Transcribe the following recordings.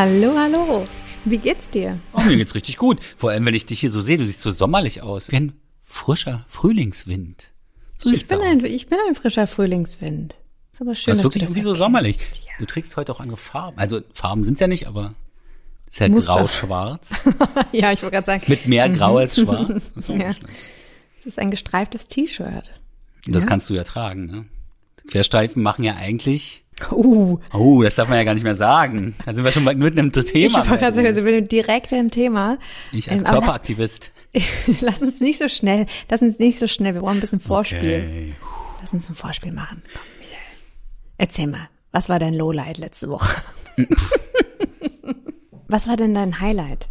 Hallo, hallo. Wie geht's dir? Oh, mir geht's richtig gut. Vor allem, wenn ich dich hier so sehe, du siehst so sommerlich aus. Wie ein frischer Frühlingswind. So ich bin, ein, ich bin ein frischer Frühlingswind. Ist aber schön, das ist wirklich du das irgendwie so sommerlich. Ja. Du trägst heute auch andere Farben. Also Farben sind's ja nicht, aber ist ja Muster. grau-schwarz. ja, ich wollte gerade sagen, Mit mehr Grau als schwarz. Das ist Ja. es ist ein gestreiftes T-Shirt. Und das Ja. kannst du ja tragen, ne? Querstreifen machen ja eigentlich, Uh, oh, das darf man ja gar nicht mehr sagen. Da sind wir schon mal mitten im ich Thema. wollte gerade sagen, wir sind direkt im Thema. ich als Ähm, Körperaktivist. Lass, lass uns nicht so schnell, lass uns nicht so schnell, wir brauchen ein bisschen Vorspiel. Okay. Lass uns ein Vorspiel machen. Komm, Michael. Erzähl mal, was war dein Lowlight letzte Woche? was war denn dein Highlight?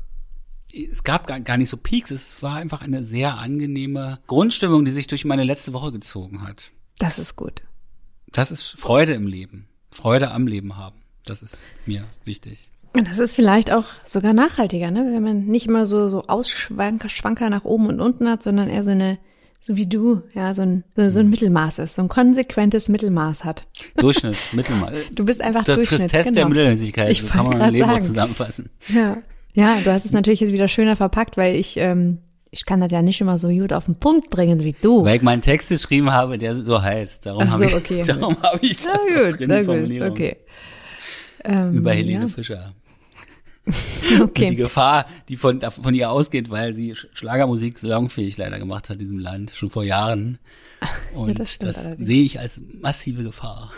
es gab gar, gar nicht so Peaks, es war einfach eine sehr angenehme Grundstimmung, die sich durch meine letzte Woche gezogen hat. Das ist gut. Das ist Freude im Leben. Freude am Leben haben. Das ist mir wichtig. Und das ist vielleicht auch sogar nachhaltiger, ne? Wenn man nicht immer so, so Ausschwanker Schwanker nach oben und unten hat, sondern eher so eine, so wie du, ja, so ein, so, so ein Mittelmaß ist, so ein konsequentes Mittelmaß hat. Durchschnitt, Mittelmaß. Du bist einfach Der Durchschnitt. Tristesse der genau. Mittelmäßigkeit. Ich so kann man mein Leben sagen. zusammenfassen. Ja. ja, du hast es natürlich jetzt wieder schöner verpackt, weil ich, ähm, ich kann das ja nicht immer so gut auf den Punkt bringen wie du. Weil ich meinen Text geschrieben habe, der so heißt. Darum so, habe ich, okay. darum habe ich das na gut, drin, na gut, okay. Ähm, Über Helene ja, Fischer. Und die okay. Gefahr, die von, von ihr ausgeht, weil sie Sch- Schlagermusik salonfähig leider gemacht hat in diesem Land, schon vor Jahren. Und das das, allerdings. sehe ich als massive Gefahr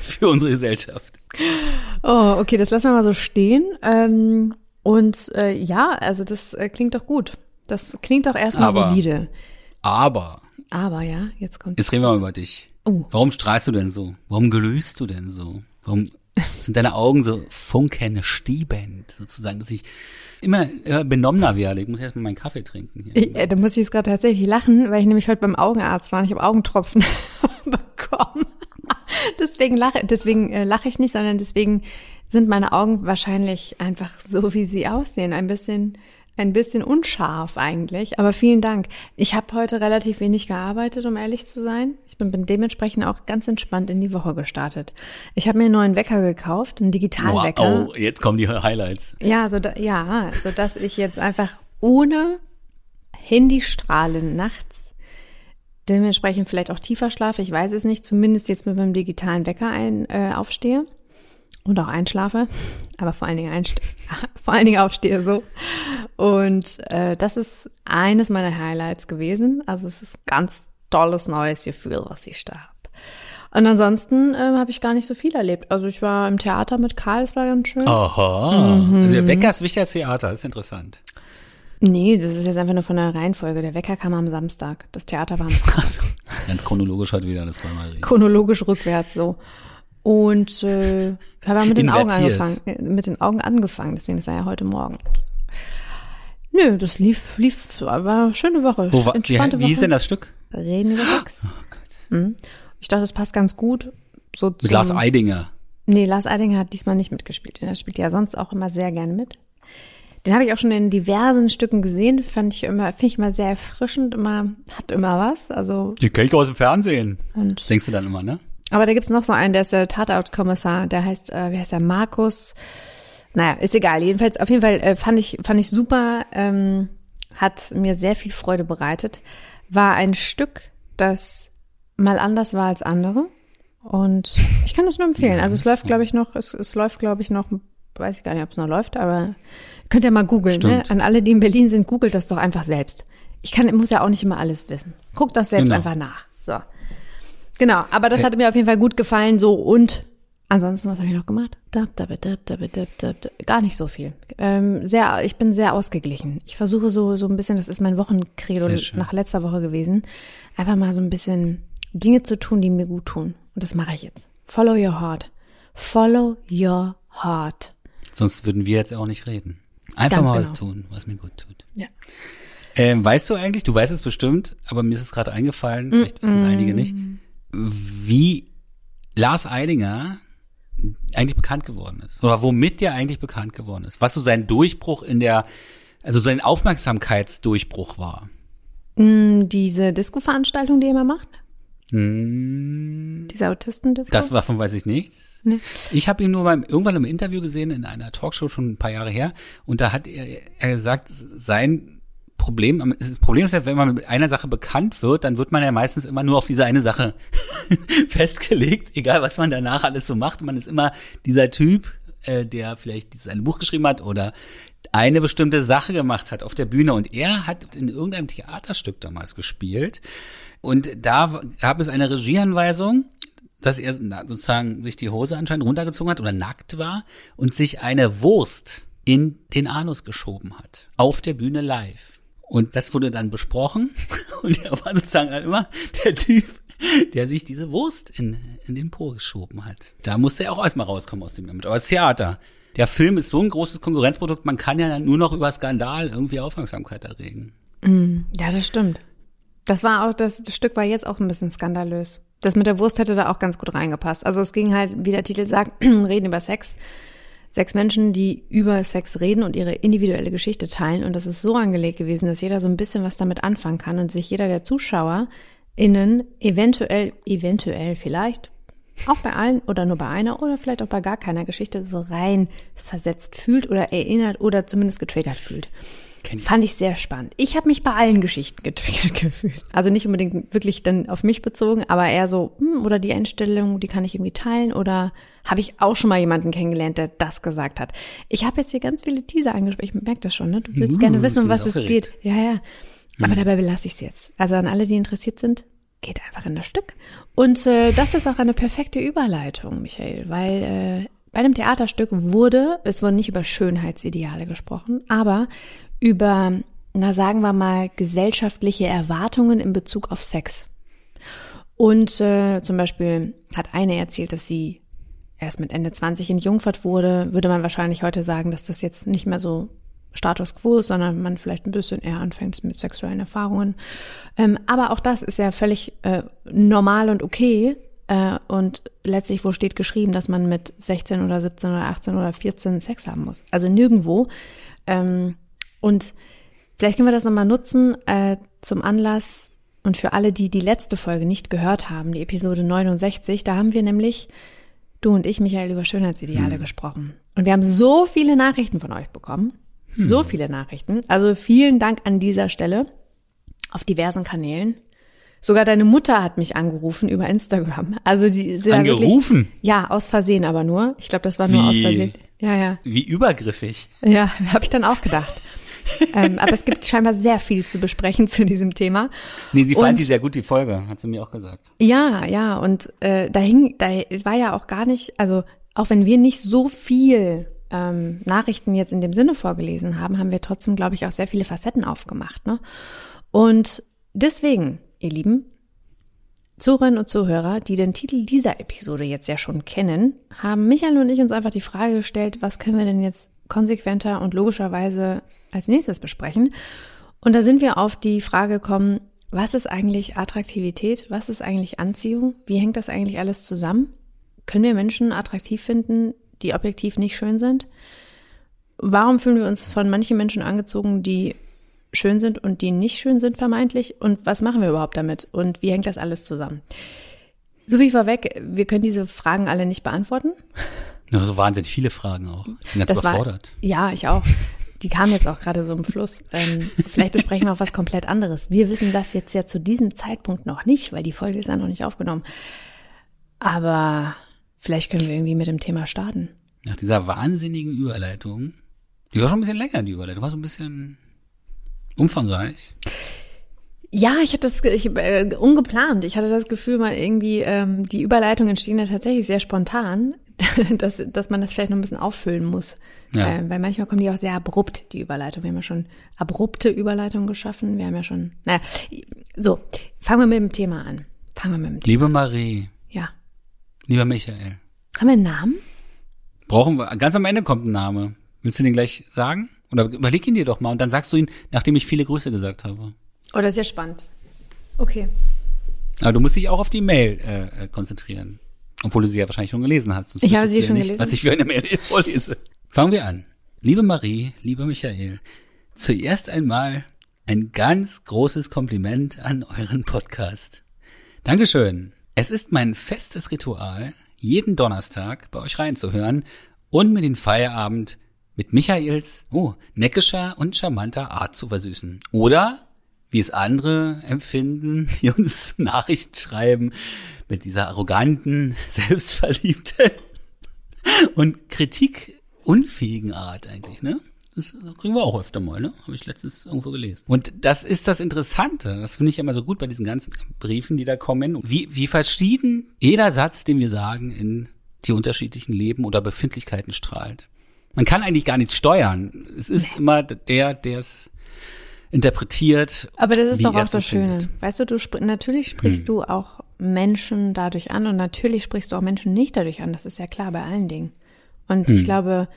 für unsere Gesellschaft. Oh, okay, das lassen wir mal so stehen. Ähm, und äh, ja, also das äh, klingt doch gut. Das klingt doch erstmal Aber- solide. Aber, Aber ja, jetzt kommt. jetzt reden wir mal über dich. Oh. Warum strahlst du denn so? Warum glühst du denn so? Warum sind deine Augen so funken, stiebend, sozusagen, dass ich immer, immer benommener werde? Ich muss erst mal meinen Kaffee trinken. Ich, äh, da muss ich jetzt gerade tatsächlich lachen, weil ich nämlich heute beim Augenarzt war und ich habe Augentropfen bekommen. deswegen lache, deswegen äh, lache ich nicht, sondern deswegen sind meine Augen wahrscheinlich einfach so, wie sie aussehen, ein bisschen, ein bisschen unscharf eigentlich. Aber vielen Dank. Ich habe heute relativ wenig gearbeitet, um ehrlich zu sein. Ich bin, bin dementsprechend auch ganz entspannt in die Woche gestartet. Ich habe mir einen neuen Wecker gekauft, einen Digitalwecker. Wow, oh, jetzt kommen die Highlights. Ja, so da, ja, so dass ich jetzt einfach ohne Handystrahlen nachts dementsprechend vielleicht auch tiefer schlafe, ich weiß es nicht, zumindest jetzt mit meinem digitalen Wecker ein, äh, aufstehe und auch einschlafe, aber vor allen Dingen vor allen Dingen aufstehe so. Und äh, das ist eines meiner Highlights gewesen. Also es ist ganz tolles neues Gefühl, was ich da habe. Und ansonsten äh, habe ich gar nicht so viel erlebt. Also ich war im Theater mit Karl, es war ganz schön. Aha. Mhm. Also der Wecker ist wichtiger als Theater, das ist interessant. Nee, das ist jetzt einfach nur von der Reihenfolge. Der Wecker kam am Samstag. Das Theater war am Freitag. Also, ganz chronologisch heute wieder, das wir reden. chronologisch rückwärts so. Und äh, ich habe mit den Augen angefangen. äh, Mit den Augen angefangen, deswegen, das war ja heute Morgen. Nö, das lief, lief, war eine schöne Woche. Wo war, wie, entspannte wie hieß Woche. denn das Stück? Reden über Sex. Oh Gott. Mhm. Ich dachte, das passt ganz gut. So Mit zum- Lars Eidinger. Nee, Lars Eidinger hat diesmal nicht mitgespielt. Er spielt ja sonst auch immer sehr gerne mit. Den habe ich auch schon in diversen Stücken gesehen. Fand ich immer, finde ich immer sehr erfrischend. Immer, hat immer was. Also, Die kenn ich aus dem Fernsehen. und Denkst du dann immer, ne? Aber da gibt's noch so einen, der ist der Tatortkommissar, der heißt, äh, wie heißt der, Markus? Naja, ist egal. Jedenfalls, auf jeden Fall äh, fand ich, fand ich super, ähm, hat mir sehr viel Freude bereitet. War ein Stück, das mal anders war als andere. Und ich kann das nur empfehlen. Also es läuft, glaube ich, noch, es, es läuft, glaube ich, noch, weiß ich gar nicht, ob es noch läuft, aber könnt ihr mal googeln. Ne? An alle, die in Berlin sind, googelt das doch einfach selbst. Ich kann, muss ja auch nicht immer alles wissen. Guckt das selbst Genau. einfach nach. So. Genau, aber das Äh. hat mir auf jeden Fall gut gefallen. So und ansonsten, was habe ich noch gemacht? Dab, dab, dab, dab, dab, dab, dab. Gar nicht so viel. Ähm, sehr, ich bin sehr ausgeglichen. Ich versuche so so ein bisschen, das ist mein schön. nach letzter Woche gewesen, einfach mal so ein bisschen Dinge zu tun, die mir gut tun. Und das mache ich jetzt. Follow your heart. Follow your heart. Sonst würden wir jetzt auch nicht reden. Einfach Ganz mal was genau. tun, was mir gut tut. Ja. Ähm, weißt du eigentlich, du weißt es bestimmt, aber mir ist es gerade eingefallen, vielleicht wissen es einige nicht, wie Lars Eidinger eigentlich bekannt geworden ist. Oder womit der eigentlich bekannt geworden ist. Was so sein Durchbruch in der, also sein Aufmerksamkeitsdurchbruch war. Mm, Diese Disco-Veranstaltung, die er immer macht? Hm, Dieser Autistendisco? das davon weiß ich nichts. Nee. Ich habe ihn nur beim irgendwann im Interview gesehen in einer Talkshow schon ein paar Jahre her und da hat er, er gesagt, sein Problem, das Problem ist ja, wenn man mit einer Sache bekannt wird, dann wird man ja meistens immer nur auf diese eine Sache festgelegt, egal was man danach alles so macht. Man ist immer dieser Typ, äh, der vielleicht dieses eine Buch geschrieben hat oder eine bestimmte Sache gemacht hat auf der Bühne. Und er hat in irgendeinem Theaterstück damals gespielt. Und da gab es eine Regieanweisung, dass er sozusagen sich die Hose anscheinend runtergezogen hat oder nackt war und sich eine Wurst in den Anus geschoben hat. Auf der Bühne live. Und das wurde dann besprochen. Und er war sozusagen dann immer der Typ, der sich diese Wurst in, in den Po geschoben hat. Da musste er auch erstmal rauskommen aus dem Damit. Aber das Theater. Der Film ist so ein großes Konkurrenzprodukt, man kann ja nur noch über Skandal irgendwie Aufmerksamkeit erregen. Ja, das stimmt. Das war auch, das, das Stück war jetzt auch ein bisschen skandalös. Das mit der Wurst hätte da auch ganz gut reingepasst. Also es ging halt, wie der Titel sagt, reden über Sex. Sechs Menschen, die über Sex reden und ihre individuelle Geschichte teilen. Und das ist so angelegt gewesen, dass jeder so ein bisschen was damit anfangen kann und sich jeder der Zuschauer innen eventuell, eventuell vielleicht, auch bei allen oder nur bei einer oder vielleicht auch bei gar keiner Geschichte so rein versetzt fühlt oder erinnert oder zumindest getriggert fühlt. Kenn ich. Fand ich sehr spannend. Ich habe mich bei allen Geschichten getriggert gefühlt. Also nicht unbedingt wirklich dann auf mich bezogen, aber eher so, hm, oder die Einstellung, die kann ich irgendwie teilen oder habe ich auch schon mal jemanden kennengelernt, der das gesagt hat. Ich habe jetzt hier ganz viele Teaser angesprochen. Ich merke das schon, ne? Du willst Uh, gerne wissen, um was es geht. Ja, ja. Aber dabei belasse ich es jetzt. Also an alle, die interessiert sind, geht einfach in das Stück. Und äh, das ist auch eine perfekte Überleitung, Michael, weil äh, bei dem Theaterstück wurde, es wurde nicht über Schönheitsideale gesprochen, aber über, na sagen wir mal, gesellschaftliche Erwartungen in Bezug auf Sex. Und äh, zum Beispiel hat eine erzählt, dass sie erst mit Ende 20 entjungfert wurde, würde man wahrscheinlich heute sagen, dass das jetzt nicht mehr so Status quo ist, sondern man vielleicht ein bisschen eher anfängt mit sexuellen Erfahrungen. Ähm, aber auch das ist ja völlig äh, normal und okay. Äh, und letztlich, wo steht geschrieben, dass man mit 16 oder 17 oder 18 oder 14 Sex haben muss? Also nirgendwo. Ähm, und vielleicht können wir das nochmal nutzen äh, zum Anlass und für alle, die die letzte Folge nicht gehört haben, die Episode 69, da haben wir nämlich du und ich, Michael, über Schönheitsideale gesprochen. Und wir haben so viele Nachrichten von euch bekommen. So viele Nachrichten. Also vielen Dank an dieser Stelle auf diversen Kanälen. Sogar deine Mutter hat mich angerufen über Instagram. Also die ja Angerufen? Wirklich, ja, aus Versehen aber nur. Ich glaube, das war nur aus Wie? Versehen. Ja, ja. Wie übergriffig. Ja, habe ich dann auch gedacht. Ähm, aber es gibt scheinbar sehr viel zu besprechen zu diesem Thema. Nee, sie Und- fand die sehr gut, die Folge, hat sie mir auch gesagt. Ja, ja, und äh, da hing, da war ja auch gar nicht, also auch wenn wir nicht so viel ähm, Nachrichten jetzt in dem Sinne vorgelesen haben, haben wir trotzdem, glaube ich, auch sehr viele Facetten aufgemacht. Ne? Und deswegen, ihr Lieben, Zuhörerinnen und Zuhörer, die den Titel dieser Episode jetzt ja schon kennen, haben Michael und ich uns einfach die Frage gestellt, was können wir denn jetzt konsequenter und logischerweise als nächstes besprechen? Und da sind wir auf die Frage gekommen, was ist eigentlich Attraktivität? Was ist eigentlich Anziehung? Wie hängt das eigentlich alles zusammen? Können wir Menschen attraktiv finden, die objektiv nicht schön sind? Warum fühlen wir uns von manchen Menschen angezogen, die schön sind und die nicht schön sind vermeintlich? Und was machen wir überhaupt damit? Und wie hängt das alles zusammen? So wie vorweg, wir können diese Fragen alle nicht beantworten. Ja, so wahnsinnig viele Fragen auch. Ich bin ganz überfordert. ja, ich auch. Die kamen jetzt auch gerade so im Fluss. Ähm, vielleicht besprechen wir auch was komplett anderes. Wir wissen das jetzt ja zu diesem Zeitpunkt noch nicht, weil die Folge ist ja noch nicht aufgenommen. Aber vielleicht können wir irgendwie mit dem Thema starten. Nach dieser wahnsinnigen Überleitung, die war schon ein bisschen länger, die Überleitung, war so ein bisschen umfangreich. Ja, ich hatte das ich, äh, ungeplant. Ich hatte das Gefühl, mal irgendwie ähm, die Überleitungen entstehen ja tatsächlich sehr spontan, dass, dass man das vielleicht noch ein bisschen auffüllen muss. Ja. Äh, weil manchmal kommen die auch sehr abrupt, die Überleitung. Wir haben ja schon abrupte Überleitungen geschaffen. Wir haben ja schon, naja, so, fangen wir mit dem Thema an. Fangen wir mit dem Thema. Liebe Marie, Ja. lieber Michael, Haben wir einen Namen? brauchen wir, ganz am Ende kommt ein Name. Willst du den gleich sagen? Oder überleg ihn dir doch mal und dann sagst du ihn, nachdem ich viele Grüße gesagt habe. Oh, das ist ja spannend. Okay. Aber du musst dich auch auf die Mail äh, äh, konzentrieren. Obwohl du sie ja wahrscheinlich schon gelesen hast. Sonst Ich habe sie schon nicht, gelesen. Was ich für eine Mail vorlese. Fangen wir an. Liebe Marie, lieber Michael, zuerst einmal ein ganz großes Kompliment an euren Podcast. Dankeschön. Es ist mein festes Ritual, jeden Donnerstag bei euch reinzuhören und mir den Feierabend mit Michaels, oh, neckischer und charmanter Art zu versüßen. Oder, wie es andere empfinden, die uns Nachrichten schreiben, mit dieser arroganten, selbstverliebten und kritikunfähigen Art eigentlich, ne? Das kriegen wir auch öfter mal, ne? Habe ich letztens irgendwo gelesen. Und das ist das Interessante. Das finde ich immer so gut bei diesen ganzen Briefen, die da kommen. Wie, wie verschieden jeder Satz, den wir sagen, in die unterschiedlichen Leben oder Befindlichkeiten strahlt. Man kann eigentlich gar nichts steuern. Es ist nee. immer der, der es interpretiert. Aber das ist doch auch das Schöne. Weißt du, du sp natürlich sprichst hm. du auch Menschen dadurch an und natürlich sprichst du auch Menschen nicht dadurch an. Das ist ja klar bei allen Dingen. Und hm. ich glaube,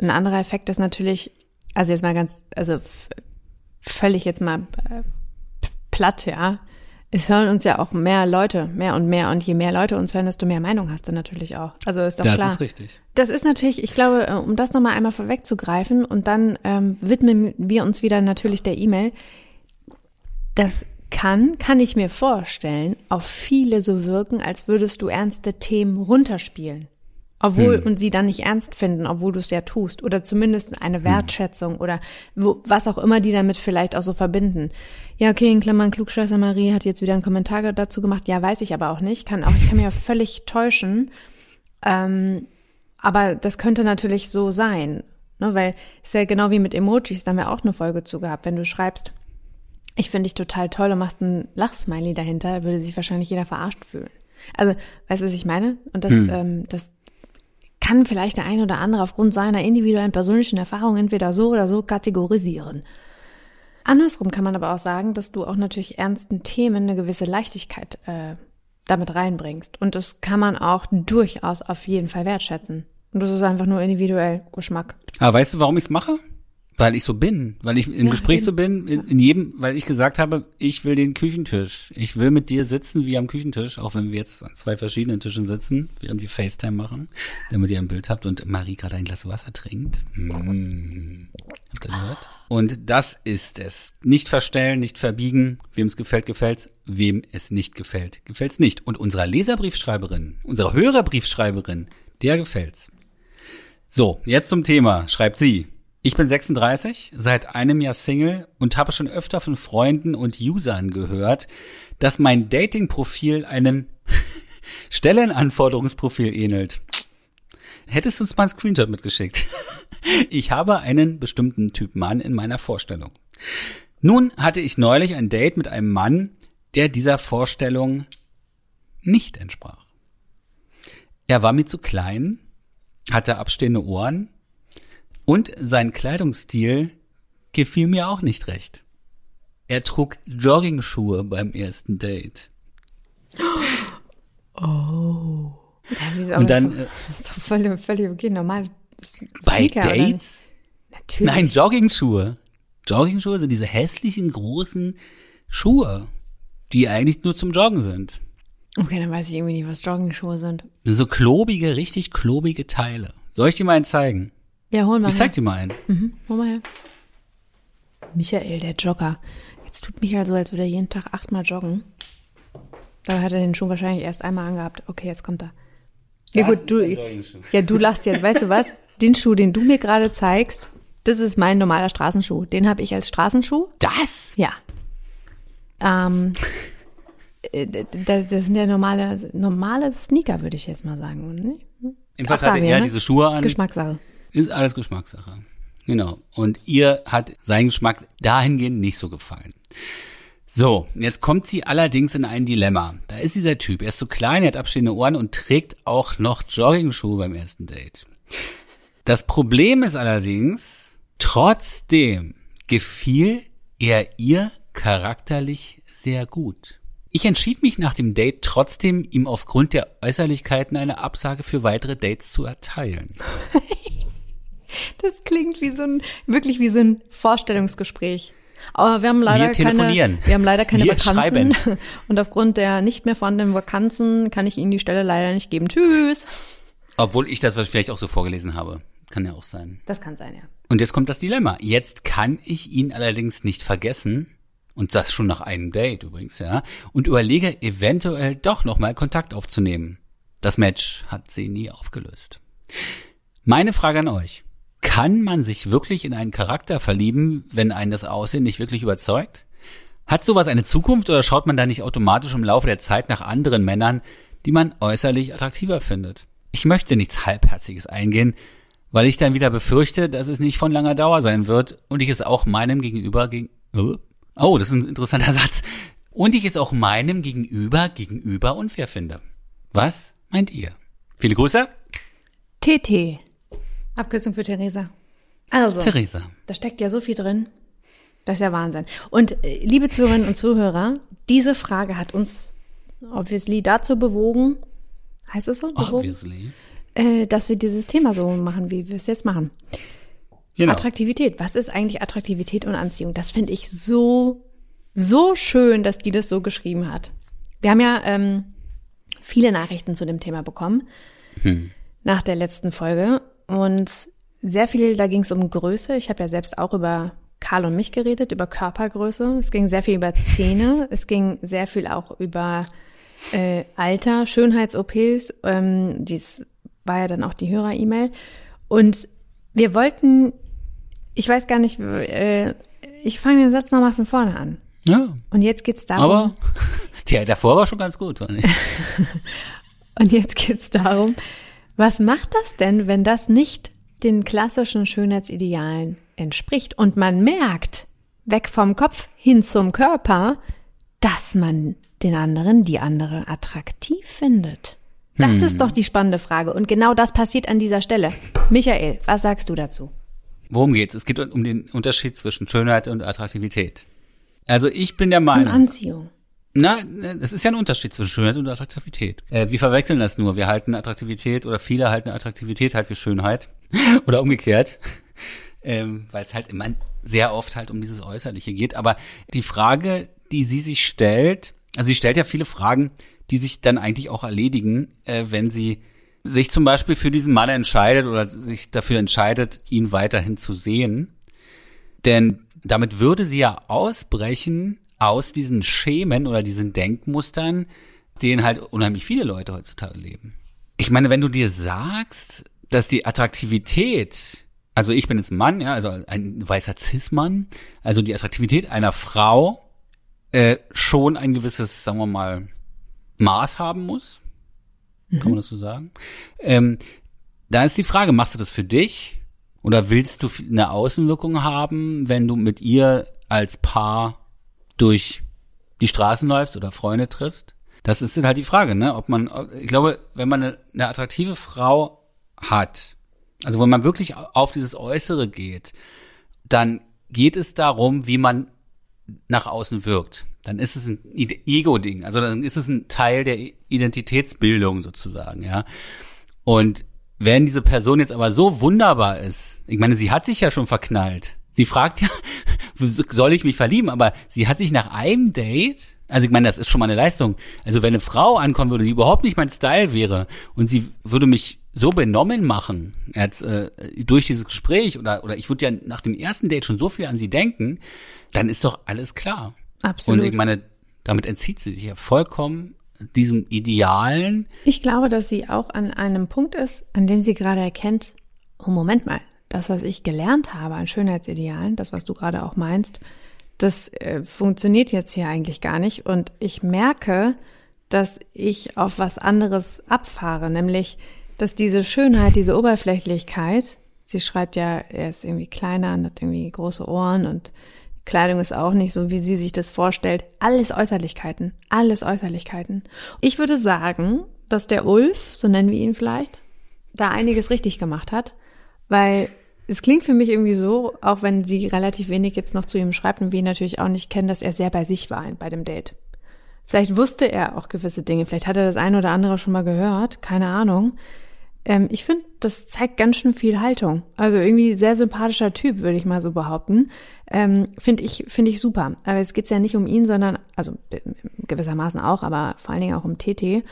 ein anderer Effekt ist natürlich, also jetzt mal ganz, also völlig jetzt mal äh, platt, ja. Es hören uns ja auch mehr Leute, mehr und mehr. Und je mehr Leute uns hören, desto mehr Meinung hast du natürlich auch. Also ist doch das klar. Das ist richtig. Das ist natürlich, ich glaube, äh, um das nochmal einmal vorwegzugreifen und dann ähm, widmen wir uns wieder natürlich der E-Mail. Das kann, kann ich mir vorstellen, auf viele so wirken, als würdest du ernste Themen runterspielen. Obwohl, hm. und sie dann nicht ernst finden, obwohl du es ja tust. Oder zumindest eine hm. Wertschätzung hm. oder wo, was auch immer die damit vielleicht auch so verbinden. Ja, okay, in Klammern, Klugscheißer Marie hat jetzt wieder einen Kommentar dazu gemacht. Ja, weiß ich aber auch nicht. Kann auch, ich kann mir ja völlig täuschen. Ähm, aber das könnte natürlich so sein. Ne? Weil es ist ja genau wie mit Emojis, da haben wir auch eine Folge zu gehabt. Wenn du schreibst, ich finde dich total toll und machst ein Lachsmiley dahinter, würde sich wahrscheinlich jeder verarscht fühlen. Also, weißt du, was ich meine? Und das, hm. ähm, das, kann vielleicht der eine oder andere aufgrund seiner individuellen persönlichen Erfahrung entweder so oder so kategorisieren. Andersrum kann man aber auch sagen, dass du auch natürlich ernsten Themen eine gewisse Leichtigkeit äh, damit reinbringst. Und das kann man auch durchaus auf jeden Fall wertschätzen. Und das ist einfach nur individuell Geschmack. Aber weißt du, warum ich es mache? Weil ich so bin, weil ich im ja, Gespräch eben. so bin, in, in, jedem, weil ich gesagt habe, ich will den Küchentisch. Ich will mit dir sitzen wie am Küchentisch, auch wenn wir jetzt an zwei verschiedenen Tischen sitzen, während wir FaceTime machen, damit ihr ein Bild habt und Marie gerade ein Glas Wasser trinkt. Mm. Habt ihr gehört? Und das ist es. Nicht verstellen, nicht verbiegen. Wem es gefällt, gefällt's. Wem es nicht gefällt, gefällt's nicht. Und unserer Leserbriefschreiberin, unserer Hörerbriefschreiberin, der gefällt's. So, jetzt zum Thema, schreibt sie. Ich bin 36, seit einem Jahr Single und habe schon öfter von Freunden und Usern gehört, dass mein Dating-Profil einen Stellenanforderungsprofil ähnelt. Hättest du uns mal einen Screenshot mitgeschickt? Ich habe einen bestimmten Typ Mann in meiner Vorstellung. Nun hatte ich neulich ein Date mit einem Mann, der dieser Vorstellung nicht entsprach. Er war mir zu klein, hatte abstehende Ohren und sein Kleidungsstil gefiel mir auch nicht recht. Er trug Joggingschuhe beim ersten Date. Oh. Und dann. Das ist doch völlig, völlig okay, normal. Bei Dates? Natürlich. Nein, Joggingschuhe. Joggingschuhe sind diese hässlichen, großen Schuhe, die eigentlich nur zum Joggen sind. Okay, dann weiß ich irgendwie nicht, was Joggingschuhe sind. So klobige, richtig klobige Teile. Soll ich dir mal einen zeigen? Ja, hol mal Ich zeig dir mal einen. Mhm, hol mal her. Michael, der Jogger. Jetzt tut Michael so, als würde er jeden Tag achtmal joggen. Da hat er den Schuh wahrscheinlich erst einmal angehabt. Okay, jetzt kommt er. Ja das gut, du, ja, du lachst jetzt. Weißt du was? Den Schuh, den du mir gerade zeigst, das ist mein normaler Straßenschuh. Den habe ich als Straßenschuh. Das? Ja. Ähm, äh, das, das sind ja normale, normale Sneaker, würde ich jetzt mal sagen. Im Fall hat er ja ne? diese Schuhe an. Geschmackssache. Ist alles Geschmackssache. Genau. Und ihr hat sein Geschmack dahingehend nicht so gefallen. So, jetzt kommt sie allerdings in ein Dilemma. Da ist dieser Typ, er ist so klein, er hat abstehende Ohren und trägt auch noch Joggingschuhe beim ersten Date. Das Problem ist allerdings, trotzdem gefiel er ihr charakterlich sehr gut. Ich entschied mich nach dem Date trotzdem, ihm aufgrund der Äußerlichkeiten eine Absage für weitere Dates zu erteilen. Das klingt wie so ein, wirklich wie so ein Vorstellungsgespräch. Aber wir haben leider wir keine, wir haben leider keine wir Vakanzen. Schreiben. Und aufgrund der nicht mehr vorhandenen Vakanzen kann ich Ihnen die Stelle leider nicht geben. Tschüss. Obwohl ich das vielleicht auch so vorgelesen habe. Kann ja auch sein. Das kann sein, ja. Und jetzt kommt das Dilemma. Jetzt kann ich ihn allerdings nicht vergessen, Und das schon nach einem Date übrigens, ja. Und überlege eventuell doch nochmal Kontakt aufzunehmen. Das Match hat sie nie aufgelöst. Meine Frage an euch. Kann man sich wirklich in einen Charakter verlieben, wenn einen das Aussehen nicht wirklich überzeugt? Hat sowas eine Zukunft oder schaut man da nicht automatisch im Laufe der Zeit nach anderen Männern, die man äußerlich attraktiver findet? Ich möchte nichts Halbherziges eingehen, weil ich dann wieder befürchte, dass es nicht von langer Dauer sein wird und ich es auch meinem Gegenüber gegen Oh, das ist ein interessanter Satz. Und ich es auch meinem Gegenüber gegenüber unfair finde. Was meint ihr? Viele Grüße. TT. Abkürzung für Theresa. Also, Theresa. da steckt ja so viel drin. Das ist ja Wahnsinn. Und äh, liebe Zuhörerinnen und Zuhörer, diese Frage hat uns obviously dazu bewogen, heißt es so? Bewogen? Obviously. Äh, dass wir dieses Thema so machen, wie wir es jetzt machen. Genau. Attraktivität. Was ist eigentlich Attraktivität und Anziehung? Das finde ich so, so schön, dass die das so geschrieben hat. Wir haben ja ähm, viele Nachrichten zu dem Thema bekommen Hm. nach der letzten Folge und sehr viel, da ging es um Größe. Ich habe ja selbst auch über Karl und mich geredet, über Körpergröße. Es ging sehr viel über Zähne. Es ging sehr viel auch über äh, Alter, Schönheits-OPs. Ähm, dies war ja dann auch die Hörer-E-Mail. Und wir wollten, ich weiß gar nicht, äh, ich fange den Satz nochmal von vorne an. Ja. Und jetzt geht's darum. Aber der davor war schon ganz gut, fand ich. Und jetzt geht's darum, was macht das denn, wenn das nicht den klassischen Schönheitsidealen entspricht und man merkt, weg vom Kopf hin zum Körper, dass man den anderen, die andere attraktiv findet? Das ist doch die spannende Frage. Und genau das passiert an dieser Stelle. Michael, was sagst du dazu? Worum geht's? Es geht um den Unterschied zwischen Schönheit und Attraktivität. Also ich bin der Und Meinung, Anziehung. Na, es ist ja ein Unterschied zwischen Schönheit und Attraktivität. Äh, wir verwechseln das nur. Wir halten Attraktivität oder viele halten Attraktivität halt für Schönheit oder umgekehrt, ähm, weil es halt immer sehr oft halt um dieses Äußerliche geht. Aber die Frage, die sie sich stellt, also sie stellt ja viele Fragen, die sich dann eigentlich auch erledigen, äh, wenn sie sich zum Beispiel für diesen Mann entscheidet oder sich dafür entscheidet, ihn weiterhin zu sehen. Denn damit würde sie ja ausbrechen aus diesen Schemen oder diesen Denkmustern, denen halt unheimlich viele Leute heutzutage leben. Ich meine, wenn du dir sagst, dass die Attraktivität, also ich bin jetzt ein Mann, ja, also ein weißer Cis-Mann, also die Attraktivität einer Frau äh, schon ein gewisses, sagen wir mal, Maß haben muss, kann man das so sagen? Ähm, da ist die Frage, machst du das für dich oder willst du eine Außenwirkung haben, wenn du mit ihr als Paar durch die Straßen läufst oder Freunde triffst? Das ist halt die Frage, ne? Ob man, ich glaube, wenn man eine, eine attraktive Frau hat, also wenn man wirklich auf dieses Äußere geht, dann geht es darum, wie man nach außen wirkt. Dann ist es ein Ego-Ding. Also dann ist es ein Teil der Identitätsbildung sozusagen, ja. Und wenn diese Person jetzt aber so wunderbar ist, ich meine, sie hat sich ja schon verknallt. Sie fragt ja, soll ich mich verlieben? Aber sie hat sich nach einem Date, also ich meine, das ist schon mal eine Leistung. Also wenn eine Frau ankommen würde, die überhaupt nicht mein Style wäre und sie würde mich so benommen machen, jetzt, äh, durch dieses Gespräch oder, oder ich würde ja nach dem ersten Date schon so viel an sie denken, dann ist doch alles klar. Absolut. Und ich meine, damit entzieht sie sich ja vollkommen diesem Idealen. Ich glaube, dass sie auch an einem Punkt ist, an dem sie gerade erkennt, oh Moment mal, das, was ich gelernt habe an Schönheitsidealen, das, was du gerade auch meinst, das äh, funktioniert jetzt hier eigentlich gar nicht. Und ich merke, dass ich auf was anderes abfahre, nämlich, dass diese Schönheit, diese Oberflächlichkeit, sie schreibt ja, er ist irgendwie kleiner und hat irgendwie große Ohren und Kleidung ist auch nicht so, wie sie sich das vorstellt. Alles Äußerlichkeiten. Alles Äußerlichkeiten. Ich würde sagen, dass der Ulf, so nennen wir ihn vielleicht, da einiges richtig gemacht hat, weil es klingt für mich irgendwie so, auch wenn sie relativ wenig jetzt noch zu ihm schreibt und wir ihn natürlich auch nicht kennen, dass er sehr bei sich war bei dem Date. Vielleicht wusste er auch gewisse Dinge, vielleicht hat er das eine oder andere schon mal gehört, keine Ahnung. Ähm, ich finde, das zeigt ganz schön viel Haltung. Also irgendwie sehr sympathischer Typ, würde ich mal so behaupten. Ähm, finde ich, finde ich super. Aber jetzt geht's ja nicht um ihn, sondern, also gewissermaßen auch, aber vor allen Dingen auch um TT,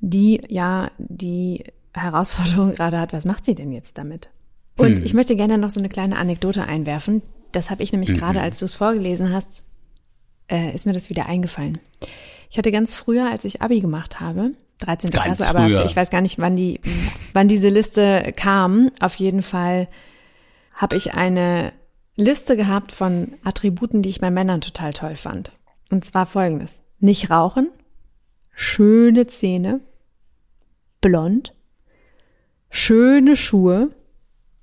die ja die Herausforderung gerade hat, was macht sie denn jetzt damit? Und Hm. ich möchte gerne noch so eine kleine Anekdote einwerfen. Das habe ich nämlich Mhm. gerade, als du es vorgelesen hast, äh, ist mir das wieder eingefallen. Ich hatte ganz früher, als ich Abi gemacht habe, 13. Ganz Klasse, aber früher. ich weiß gar nicht, wann die, wann diese Liste kam. Auf jeden Fall habe ich eine Liste gehabt von Attributen, die ich bei Männern total toll fand. Und zwar folgendes. Nicht rauchen, schöne Zähne, blond, schöne Schuhe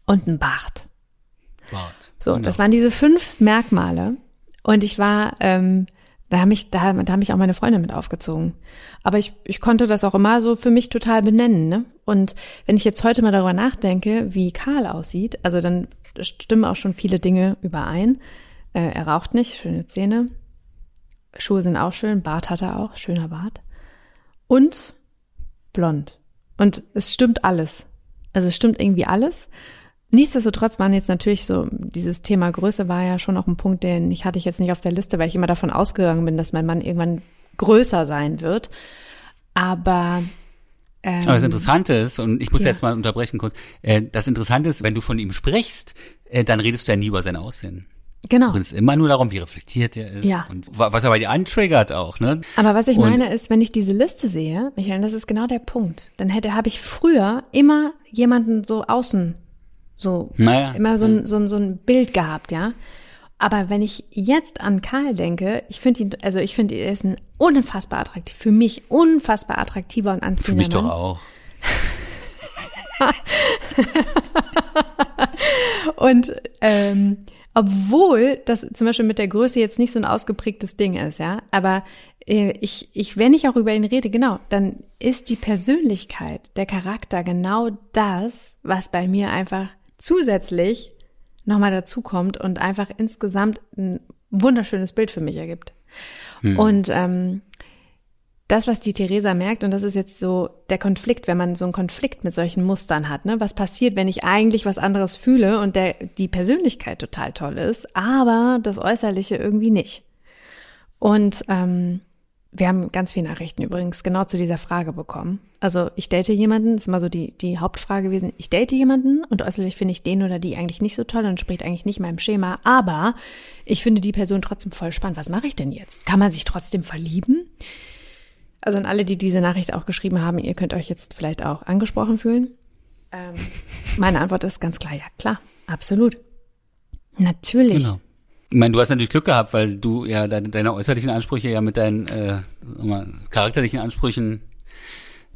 und ein Bart. Bart. So, Genau. das waren diese fünf Merkmale. Und ich war, ähm, da haben mich, da, da haben mich auch meine Freunde mit aufgezogen. Aber ich, ich konnte das auch immer so für mich total benennen. Ne? Und wenn ich jetzt heute mal darüber nachdenke, wie Karl aussieht, also dann stimmen auch schon viele Dinge überein. Äh, er raucht nicht, schöne Zähne. Schuhe sind auch schön, Bart hat er auch, schöner Bart. Und blond. Und es stimmt alles. Also es stimmt irgendwie alles. Nichtsdestotrotz waren jetzt natürlich so, dieses Thema Größe war ja schon auch ein Punkt, den ich hatte ich jetzt nicht auf der Liste, weil ich immer davon ausgegangen bin, dass mein Mann irgendwann größer sein wird. Aber ähm, Aber das Interessante ist, und ich muss ja. jetzt mal unterbrechen kurz, äh, das Interessante ist, wenn du von ihm sprichst, äh, dann redest du ja nie über sein Aussehen. genau. Du redest immer nur darum, wie reflektiert er ist Ja. und wa- was er bei dir antriggert auch, ne? Aber was ich Und- meine ist, wenn ich diese Liste sehe, Michael, das ist genau der Punkt. Dann hätte, habe ich früher immer jemanden so außen, so Naja, immer so ein, so ein, so ein Bild gehabt, ja. Aber wenn ich jetzt an Karl denke, ich finde ihn, also ich finde, er ist ein unfassbar attraktiv, für mich unfassbar attraktiver und anziehender Für mich doch Mann. auch. Und ähm, obwohl das zum Beispiel mit der Größe jetzt nicht so ein ausgeprägtes Ding ist, ja, aber äh, ich, ich, wenn ich auch über ihn rede, genau, dann ist die Persönlichkeit, der Charakter genau das, was bei mir einfach zusätzlich nochmal dazukommt und einfach insgesamt ein wunderschönes Bild für mich ergibt. Und ähm, das, was die Theresa merkt, und das ist jetzt so der Konflikt, wenn man so einen Konflikt mit solchen Mustern hat, ne? Was passiert, wenn ich eigentlich was anderes fühle und der, die Persönlichkeit total toll ist, aber das Äußerliche irgendwie nicht. Und ähm, wir haben ganz viele Nachrichten übrigens genau zu dieser Frage bekommen. Also ich date jemanden, das ist immer so die, die Hauptfrage gewesen, ich date jemanden und äußerlich finde ich den oder die eigentlich nicht so toll und spricht eigentlich nicht meinem Schema, aber ich finde die Person trotzdem voll spannend. Was mache ich denn jetzt? Kann man sich trotzdem verlieben? Also an alle, die diese Nachricht auch geschrieben haben, ihr könnt euch jetzt vielleicht auch angesprochen fühlen. Ähm, meine Antwort ist ganz klar, ja klar, absolut. Natürlich. Genau. Ich meine, du hast natürlich Glück gehabt, weil du ja deine, deine äußerlichen Ansprüche ja mit deinen äh, mal, charakterlichen Ansprüchen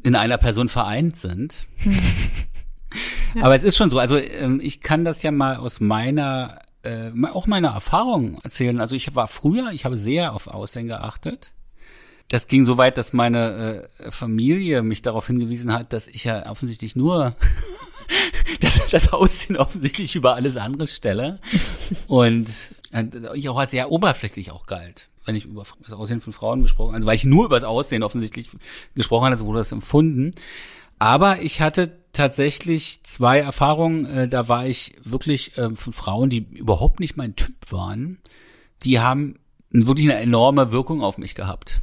in einer Person vereint sind. Aber es ist schon so, also ähm, ich kann das ja mal aus meiner, äh, auch meiner Erfahrung erzählen. Also ich war früher, ich habe sehr auf Aussehen geachtet. Das ging so weit, dass meine äh, Familie mich darauf hingewiesen hat, dass ich ja offensichtlich nur das, das Aussehen offensichtlich über alles andere stelle. Und ich auch als sehr oberflächlich auch galt, wenn ich über das Aussehen von Frauen gesprochen also weil ich nur über das Aussehen offensichtlich gesprochen hatte, so wurde das empfunden. Aber ich hatte tatsächlich zwei Erfahrungen, äh, da war ich wirklich äh, von Frauen, die überhaupt nicht mein Typ waren, die haben wirklich eine enorme Wirkung auf mich gehabt.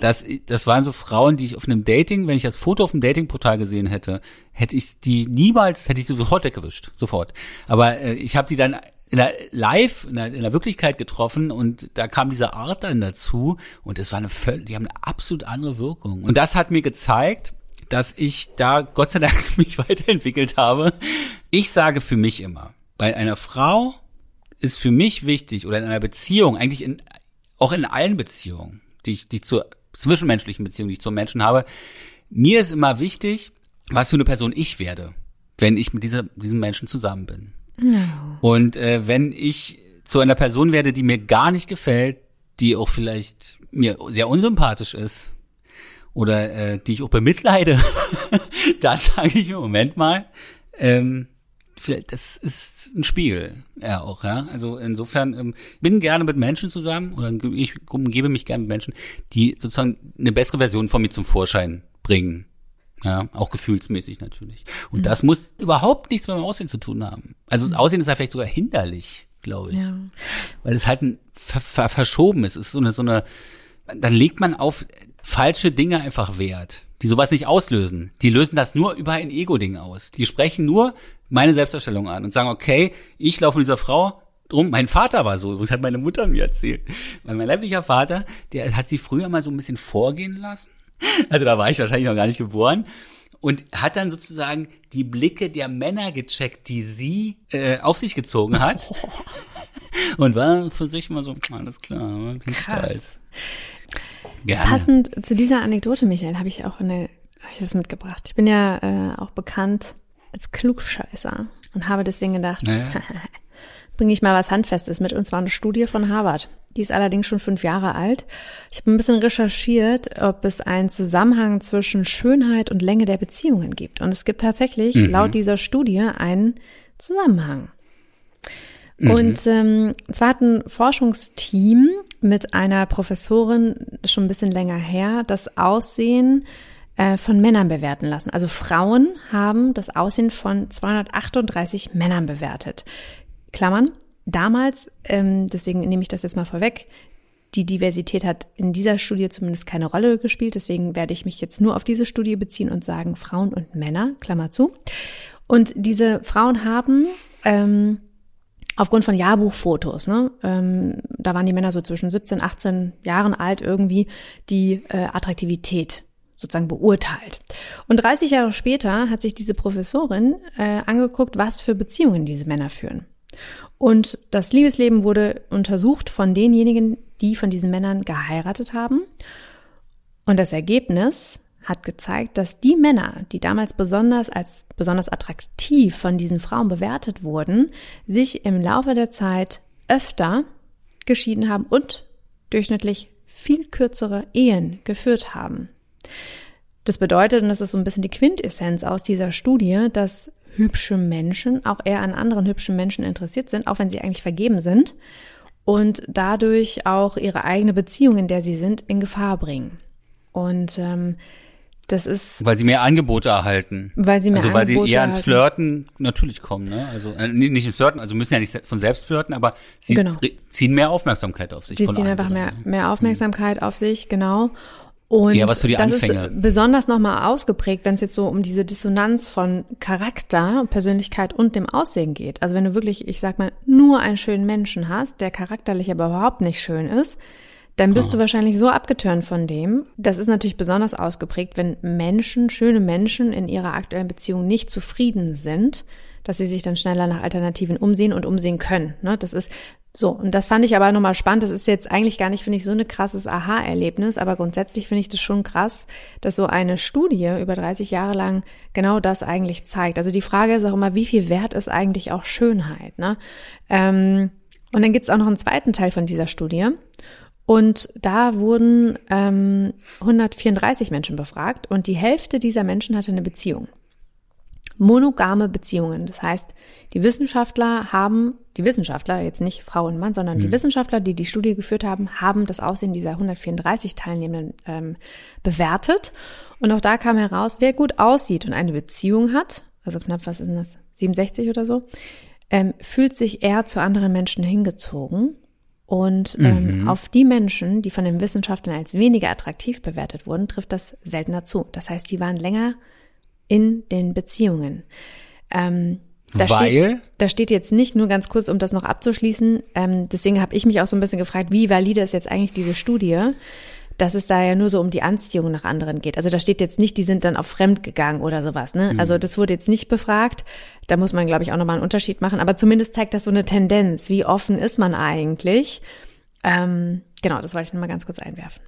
Das, das waren so Frauen, die ich auf einem Dating, wenn ich das Foto auf dem Datingportal gesehen hätte, hätte ich die niemals, hätte ich sie sofort weggewischt, sofort. Aber äh, ich habe die dann in der live, in der, in der Wirklichkeit getroffen und da kam diese Art dann dazu und es war eine völlig, die haben eine absolut andere Wirkung. Und das hat mir gezeigt, dass ich da Gott sei Dank mich weiterentwickelt habe. Ich sage für mich immer, bei einer Frau ist für mich wichtig oder in einer Beziehung, eigentlich in, auch in allen Beziehungen, die ich, die zur zwischenmenschlichen Beziehungen, die ich zum Menschen habe, mir ist immer wichtig, was für eine Person ich werde, wenn ich mit dieser, diesem Menschen zusammen bin. Und äh, wenn ich zu einer Person werde, die mir gar nicht gefällt, die auch vielleicht mir sehr unsympathisch ist oder äh, die ich auch bemitleide, dann sage ich im Moment mal, ähm, vielleicht, das ist ein Spiegel, ja auch, ja. Also insofern ähm, bin gerne mit Menschen zusammen oder ich umgebe mich gerne mit Menschen, die sozusagen eine bessere Version von mir zum Vorschein bringen. Ja, auch gefühlsmäßig natürlich. Und das muss überhaupt nichts mit dem Aussehen zu tun haben. Also das Aussehen ist ja vielleicht sogar hinderlich, glaube ich. Ja. Weil es halt ein ver ver verschoben ist. Es ist so eine, so eine, dann legt man auf falsche Dinge einfach Wert, die sowas nicht auslösen. Die lösen das nur über ein Ego-Ding aus. Die sprechen nur meine Selbstdarstellung an und sagen, okay, ich laufe mit dieser Frau drum, mein Vater war so, das hat meine Mutter mir erzählt. Weil mein leiblicher Vater, der hat sie früher mal so ein bisschen vorgehen lassen. Also da war ich wahrscheinlich noch gar nicht geboren. Und hat dann sozusagen die Blicke der Männer gecheckt, die sie äh, auf sich gezogen hat. Und war für sich mal so, alles klar, bin stolz. Gerne. Passend zu dieser Anekdote, Michael, habe ich auch eine, hab ich was mitgebracht. Ich bin ja äh, auch bekannt als Klugscheißer und habe deswegen gedacht, naja. bringe ich mal was Handfestes mit, und zwar eine Studie von Harvard. Die ist allerdings schon fünf Jahre alt. Ich habe ein bisschen recherchiert, ob es einen Zusammenhang zwischen Schönheit und Länge der Beziehungen gibt. Und es gibt tatsächlich mhm. laut dieser Studie einen Zusammenhang. Mhm. Und ähm, zwar hat ein Forschungsteam mit einer Professorin schon ein bisschen länger her das Aussehen äh, von Männern bewerten lassen. Also Frauen haben das Aussehen von 238 Männern bewertet. Klammern, damals, ähm, deswegen nehme ich das jetzt mal vorweg, die Diversität hat in dieser Studie zumindest keine Rolle gespielt. Deswegen werde ich mich jetzt nur auf diese Studie beziehen und sagen Frauen und Männer, Klammer zu. Und diese Frauen haben ähm, aufgrund von Jahrbuchfotos, ne, ähm, da waren die Männer so zwischen 17, 18 Jahren alt irgendwie, die äh, Attraktivität sozusagen beurteilt. Und 30 Jahre später hat sich diese Professorin äh, angeguckt, was für Beziehungen diese Männer führen. Und das Liebesleben wurde untersucht von denjenigen, die von diesen Männern geheiratet haben. Und das Ergebnis hat gezeigt, dass die Männer, die damals besonders als besonders attraktiv von diesen Frauen bewertet wurden, sich im Laufe der Zeit öfter geschieden haben und durchschnittlich viel kürzere Ehen geführt haben. Das bedeutet, und das ist so ein bisschen die Quintessenz aus dieser Studie, dass hübsche Menschen auch eher an anderen hübschen Menschen interessiert sind, auch wenn sie eigentlich vergeben sind und dadurch auch ihre eigene Beziehung, in der sie sind, in Gefahr bringen. Und ähm, das ist. Weil sie mehr Angebote erhalten. Weil sie mehr Also weil Angebote sie eher ans. Flirten natürlich kommen, ne? Also äh, nicht ins Flirten, also müssen ja nicht von selbst flirten, aber sie Genau. ziehen mehr Aufmerksamkeit auf sich. Sie von ziehen einfach mehr, ne? mehr Aufmerksamkeit auf sich, genau. Und Ja, was für die das Anfänger. ist besonders nochmal ausgeprägt, wenn es jetzt so um diese Dissonanz von Charakter, Persönlichkeit und dem Aussehen geht. Also wenn du wirklich, ich sag mal, nur einen schönen Menschen hast, der charakterlich aber überhaupt nicht schön ist, dann bist du wahrscheinlich so abgeturnt von dem. Das ist natürlich besonders ausgeprägt, wenn Menschen, schöne Menschen in ihrer aktuellen Beziehung nicht zufrieden sind, dass sie sich dann schneller nach Alternativen umsehen und umsehen können. Ne? Das ist so. Und das fand ich aber nochmal spannend. Das ist jetzt eigentlich gar nicht, finde ich, so ein krasses Aha-Erlebnis, aber grundsätzlich finde ich das schon krass, dass so eine Studie über 30 Jahre lang genau das eigentlich zeigt. Also die Frage ist auch immer, wie viel wert ist eigentlich auch Schönheit? Ne? Ähm, und dann gibt es auch noch einen zweiten Teil von dieser Studie. Und da wurden ähm, 134 Menschen befragt und die Hälfte dieser Menschen hatte eine Beziehung. Monogame Beziehungen. Das heißt, die Wissenschaftler haben, die Wissenschaftler, jetzt nicht Frau und Mann, sondern die Wissenschaftler, die die Studie geführt haben, haben das Aussehen dieser 134 Teilnehmenden ähm, bewertet. Und auch da kam heraus, wer gut aussieht und eine Beziehung hat, also knapp, was ist denn das, 67 oder so, ähm, fühlt sich eher zu anderen Menschen hingezogen. Und ähm, auf die Menschen, die von den Wissenschaftlern als weniger attraktiv bewertet wurden, trifft das seltener zu. Das heißt, die waren länger in den Beziehungen. Ähm, da Weil? Steht, da steht jetzt nicht nur ganz kurz, um das noch abzuschließen. Ähm, deswegen habe ich mich auch so ein bisschen gefragt, wie valide ist jetzt eigentlich diese Studie, dass es da ja nur so um die Anziehung nach anderen geht. Also da steht jetzt nicht, die sind dann auf fremd gegangen oder sowas. Ne? Also das wurde jetzt nicht befragt. Da muss man, glaube ich, auch nochmal einen Unterschied machen. Aber zumindest zeigt das so eine Tendenz. Wie offen ist man eigentlich? Ähm, genau, das wollte ich nochmal ganz kurz einwerfen.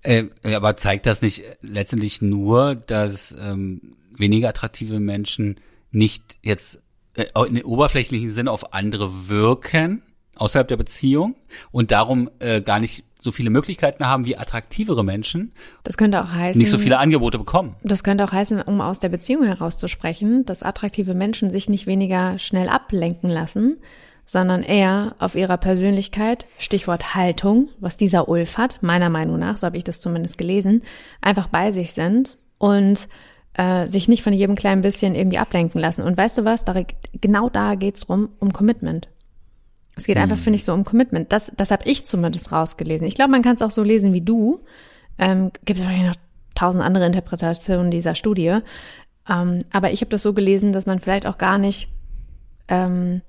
Äh, aber zeigt das nicht letztendlich nur, dass ähm, weniger attraktive Menschen nicht jetzt äh, in oberflächlichen Sinne auf andere wirken, außerhalb der Beziehung, und darum äh, gar nicht so viele Möglichkeiten haben wie attraktivere Menschen, Das könnte auch heißen. nicht so viele Angebote bekommen. Das könnte auch heißen, um aus der Beziehung herauszusprechen, dass attraktive Menschen sich nicht weniger schnell ablenken lassen, sondern eher auf ihrer Persönlichkeit, Stichwort Haltung, was dieser Ulf hat, meiner Meinung nach, so habe ich das zumindest gelesen, einfach bei sich sind und äh, sich nicht von jedem kleinen bisschen irgendwie ablenken lassen. Und weißt du was, da, genau da geht's drum, um Commitment. Es geht einfach, finde ich, so um Commitment. Das, das habe ich zumindest rausgelesen. Ich glaube, man kann es auch so lesen wie du. Ähm, gibt wahrscheinlich noch tausend andere Interpretationen dieser Studie. Ähm, aber ich habe das so gelesen, dass man vielleicht auch gar nicht ähm,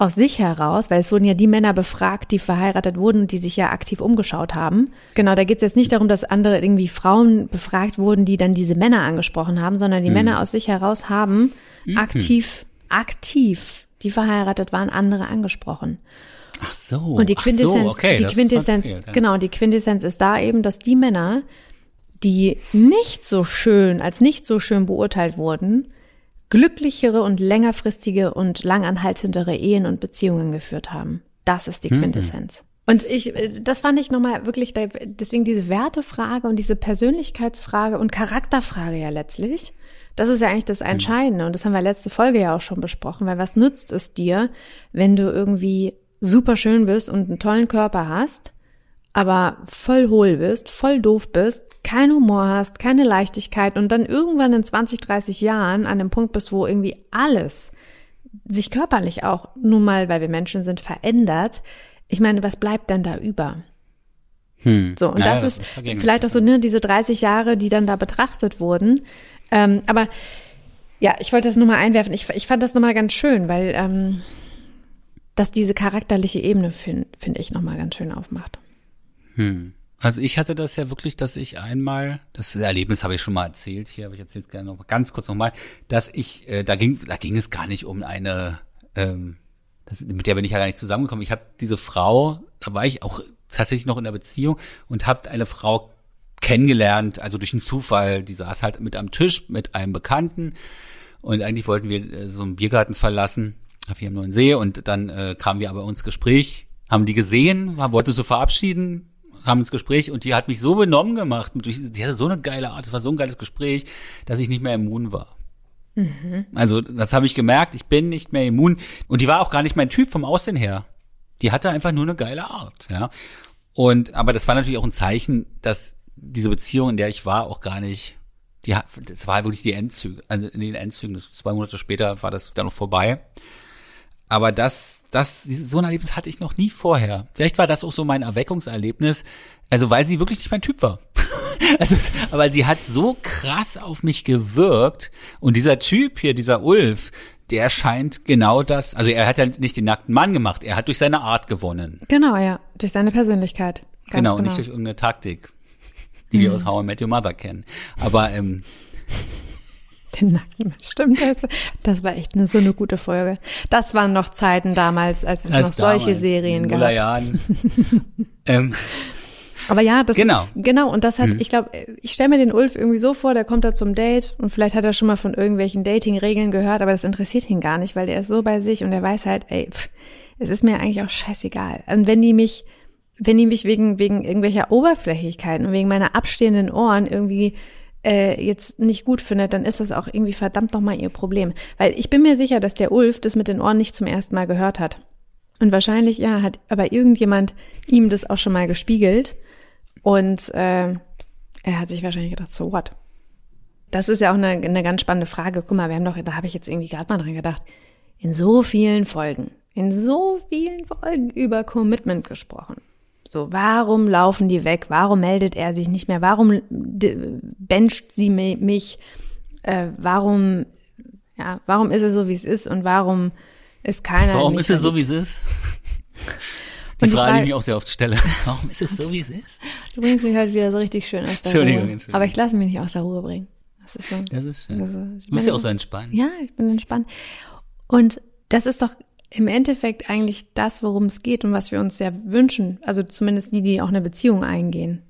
aus sich heraus, weil es wurden ja die Männer befragt, die verheiratet wurden, die sich ja aktiv umgeschaut haben. Genau, da geht es jetzt nicht darum, dass andere irgendwie Frauen befragt wurden, die dann diese Männer angesprochen haben, sondern die mhm. Männer aus sich heraus haben mhm. aktiv, aktiv, die verheiratet waren, andere angesprochen. Ach so. Und die Quintessenz, so, okay, die Quintessenz, gefehlt, ja. genau, die Quintessenz ist da eben, dass die Männer, die nicht so schön, als nicht so schön beurteilt wurden, glücklichere und längerfristige und langanhaltendere Ehen und Beziehungen geführt haben. Das ist die mhm. Quintessenz. Mhm. Und ich, äh, das fand ich nochmal wirklich, deswegen diese Wertefrage und diese Persönlichkeitsfrage und Charakterfrage ja letztlich. Das ist ja eigentlich das mhm. Entscheidende. Und das haben wir letzte Folge ja auch schon besprochen, weil was nützt es dir, wenn du irgendwie super schön bist und einen tollen Körper hast, aber voll hohl bist, voll doof bist, keinen Humor hast, keine Leichtigkeit und dann irgendwann in 20, 30 Jahren an dem Punkt bist, wo irgendwie alles sich körperlich auch, nun mal, weil wir Menschen sind, verändert. Ich meine, was bleibt denn da über? Hm. So, und naja, das, das ist vielleicht auch so, ne, diese 30 Jahre, die dann da betrachtet wurden. Ähm, aber ja, ich wollte das nur mal einwerfen. Ich, ich fand das nochmal ganz schön, weil ähm, das diese charakterliche Ebene, finde find ich, nochmal ganz schön aufmacht. Hm. Also ich hatte das ja wirklich, dass ich einmal, das Erlebnis habe ich schon mal erzählt, hier habe ich jetzt gerne noch ganz kurz nochmal, dass ich, äh, da ging, da ging es gar nicht um eine, ähm, das, mit der bin ich ja gar nicht zusammengekommen. Ich habe diese Frau, da war ich auch tatsächlich noch in der Beziehung und habe eine Frau kennengelernt, also durch einen Zufall, die saß halt mit am Tisch mit einem Bekannten und eigentlich wollten wir äh, so einen Biergarten verlassen auf hier am Neuen See und dann äh, kamen wir aber ins Gespräch, haben die gesehen, wollten so verabschieden, haben ins Gespräch und die hat mich so benommen gemacht. Die hatte so eine geile Art, es war so ein geiles Gespräch, dass ich nicht mehr immun war. Mhm. Also das habe ich gemerkt, ich bin nicht mehr immun. Und die war auch gar nicht mein Typ vom Aussehen her. Die hatte einfach nur eine geile Art, ja. Und aber das war natürlich auch ein Zeichen, dass diese Beziehung, in der ich war, auch gar nicht, die, das war wirklich die Endzüge, also in den Endzügen, zwei Monate später war das dann noch vorbei. Aber das, das, so ein Erlebnis hatte ich noch nie vorher. Vielleicht war das auch so mein Erweckungserlebnis. Also, weil sie wirklich nicht mein Typ war. also, aber sie hat so krass auf mich gewirkt. Und dieser Typ hier, dieser Ulf, der scheint genau das, also er hat ja nicht den nackten Mann gemacht, er hat durch seine Art gewonnen. Genau, ja. Durch seine Persönlichkeit. Ganz genau, genau, nicht durch irgendeine Taktik, die mhm. wir aus How I Met Your Mother kennen. Aber ähm, den Nacken. Stimmt, das, das war echt eine, so eine gute Folge. Das waren noch Zeiten damals, als es das noch damals, solche Serien gab. Jahren. ähm, aber ja, das genau. Ist, genau und das hat, mhm. ich glaube, ich stelle mir den Ulf irgendwie so vor, der kommt da zum Date und vielleicht hat er schon mal von irgendwelchen Dating-Regeln gehört, aber das interessiert ihn gar nicht, weil der ist so bei sich und er weiß halt, ey, pff, es ist mir eigentlich auch scheißegal. Und wenn die mich, wenn die mich wegen wegen irgendwelcher Oberflächlichkeiten und wegen meiner abstehenden Ohren irgendwie äh, jetzt nicht gut findet, dann ist das auch irgendwie verdammt nochmal ihr Problem. Weil ich bin mir sicher, dass der Ulf das mit den Ohren nicht zum ersten Mal gehört hat. Und wahrscheinlich, ja, hat aber irgendjemand ihm das auch schon mal gespiegelt. Und äh, er hat sich wahrscheinlich gedacht, so what? Das ist ja auch eine, eine ganz spannende Frage. Guck mal, wir haben doch, da habe ich jetzt irgendwie gerade mal dran gedacht, in so vielen Folgen, in so vielen Folgen über Commitment gesprochen. So, warum laufen die weg? Warum meldet er sich nicht mehr? Warum bencht sie mich? Äh, warum, ja, warum ist er so, wie es ist? Und warum ist keiner. Warum ist er so, wie es ist? Die, die Frage, die ich mir auch sehr oft stelle. Warum ist es so, wie es ist? Du bringst mich halt wieder so richtig schön aus der Entschuldigung, Ruhe. Entschuldigung. Aber ich lasse mich nicht aus der Ruhe bringen. Das ist so. Das ist schön. Also, du bist ja auch so entspannt. Ja, ich bin entspannt. Und das ist doch im Endeffekt eigentlich das, worum es geht und was wir uns ja wünschen, also zumindest die, die auch eine Beziehung eingehen.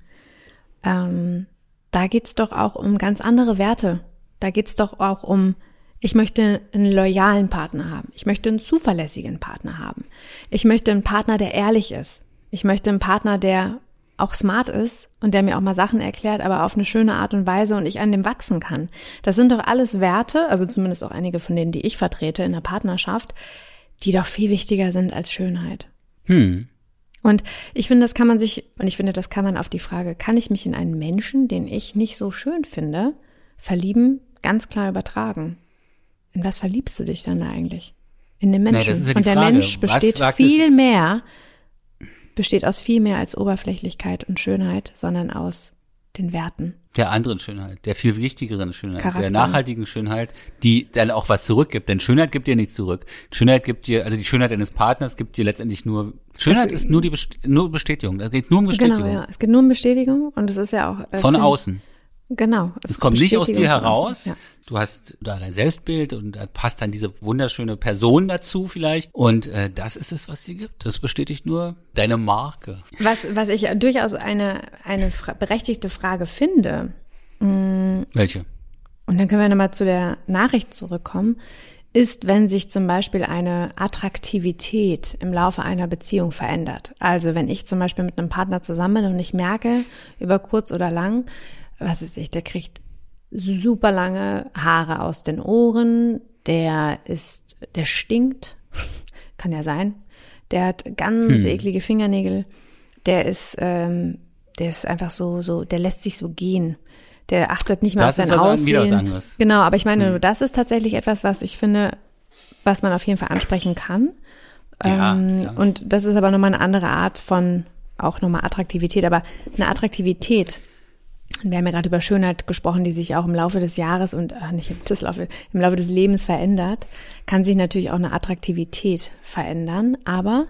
Ähm, da geht's doch auch um ganz andere Werte. Da geht's doch auch um, ich möchte einen loyalen Partner haben. Ich möchte einen zuverlässigen Partner haben. Ich möchte einen Partner, der ehrlich ist. Ich möchte einen Partner, der auch smart ist und der mir auch mal Sachen erklärt, aber auf eine schöne Art und Weise und ich an dem wachsen kann. Das sind doch alles Werte, also zumindest auch einige von denen, die ich vertrete in der Partnerschaft, die doch viel wichtiger sind als Schönheit. Hm. Und ich finde, das kann man sich, und ich finde, das kann man auf die Frage, kann ich mich in einen Menschen, den ich nicht so schön finde, verlieben, ganz klar übertragen. In was verliebst du dich dann da eigentlich? In den Menschen. Nee, ja und der Frage. Mensch besteht viel mehr, besteht aus viel mehr als Oberflächlichkeit und Schönheit, sondern aus den Werten. Der anderen Schönheit, der viel wichtigeren Schönheit, Charakter. der nachhaltigen Schönheit, die dann auch was zurückgibt. Denn Schönheit gibt dir nichts zurück. Schönheit gibt dir, also die Schönheit deines Partners gibt dir letztendlich nur, Schönheit ist nur die Best nur Bestätigung. Da geht nur um Bestätigung. Genau, ja. Es geht nur um Bestätigung und es ist ja auch. äh, Von außen. Genau. Es kommt nicht aus dir heraus. Ja. Du hast da dein Selbstbild und da passt dann diese wunderschöne Person dazu vielleicht. Und äh, das ist es, was dir gibt. Das bestätigt nur deine Marke. Was, was ich durchaus eine, eine fra berechtigte Frage finde, Welche? und dann können wir nochmal zu der Nachricht zurückkommen, ist, wenn sich zum Beispiel eine Attraktivität im Laufe einer Beziehung verändert. Also wenn ich zum Beispiel mit einem Partner zusammen bin und ich merke, über kurz oder lang, was ist ich, der kriegt super lange Haare aus den Ohren, der ist, der stinkt, kann ja sein, der hat ganz eklige Fingernägel, der ist, ähm, der ist einfach so, so, der lässt sich so gehen. Der achtet nicht mehr Das auf sein was Aussehen. Genau, aber ich meine, das ist tatsächlich etwas, was ich finde, was man auf jeden Fall ansprechen kann. Ja, ähm, und das ist aber nochmal eine andere Art von, auch nochmal Attraktivität, aber eine Attraktivität. Wir haben ja gerade über Schönheit gesprochen, die sich auch im Laufe des Jahres und ach, nicht im, Laufe, im Laufe des Lebens verändert, kann sich natürlich auch eine Attraktivität verändern, aber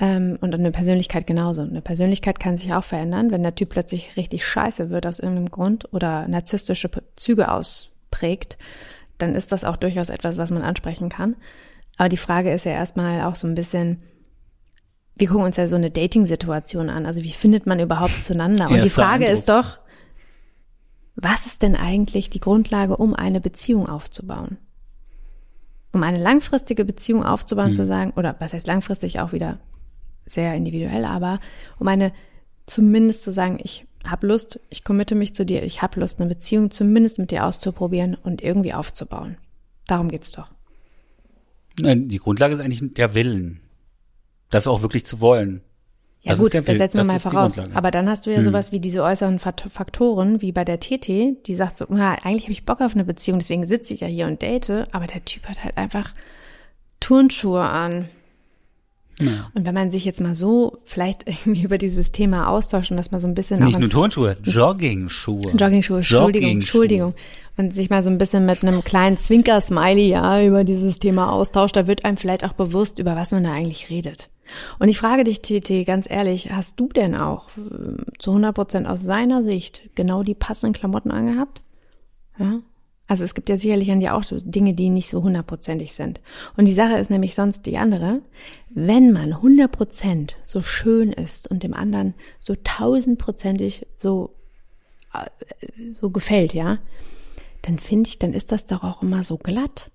ähm, und eine Persönlichkeit genauso. Eine Persönlichkeit kann sich auch verändern, wenn der Typ plötzlich richtig scheiße wird aus irgendeinem Grund oder narzisstische Züge ausprägt, dann ist das auch durchaus etwas, was man ansprechen kann. Aber die Frage ist ja erstmal auch so ein bisschen, wir gucken uns ja so eine Dating-Situation an. Also wie findet man überhaupt zueinander? Und die Erster Frage Eindruck. ist doch, was ist denn eigentlich die Grundlage, um eine Beziehung aufzubauen? Um eine langfristige Beziehung aufzubauen, zu sagen, oder was heißt langfristig auch wieder sehr individuell, aber um eine zumindest zu sagen, ich habe Lust, ich committe mich zu dir, ich habe Lust, eine Beziehung zumindest mit dir auszuprobieren und irgendwie aufzubauen. Darum geht's doch. Nein, die Grundlage ist eigentlich der Willen. Das auch wirklich zu wollen. Ja Das gut, der das setzen wir das mal voraus. Aber dann hast du ja sowas wie diese äußeren Faktoren, wie bei der TT, die sagt so, na, eigentlich habe ich Bock auf eine Beziehung, deswegen sitze ich ja hier und date, aber der Typ hat halt einfach Turnschuhe an. Ja. Und wenn man sich jetzt mal so vielleicht irgendwie über dieses Thema austauscht und das mal so ein bisschen Nicht nur Turnschuhe, Joggingschuhe. Joggingschuhe, Entschuldigung. Entschuldigung. Und sich mal so ein bisschen mit einem kleinen Zwinker-Smiley ja über dieses Thema austauscht, da wird einem vielleicht auch bewusst, über was man da eigentlich redet. Und ich frage dich, TT, ganz ehrlich, hast du denn auch äh, zu 100 Prozent aus seiner Sicht genau die passenden Klamotten angehabt? Ja? Also es gibt ja sicherlich an dir auch so Dinge, die nicht so hundertprozentig sind. Und die Sache ist nämlich sonst die andere. Wenn man 100 Prozent so schön ist und dem anderen so tausendprozentig so äh, so gefällt, ja, dann finde ich, dann ist das doch auch immer so glatt.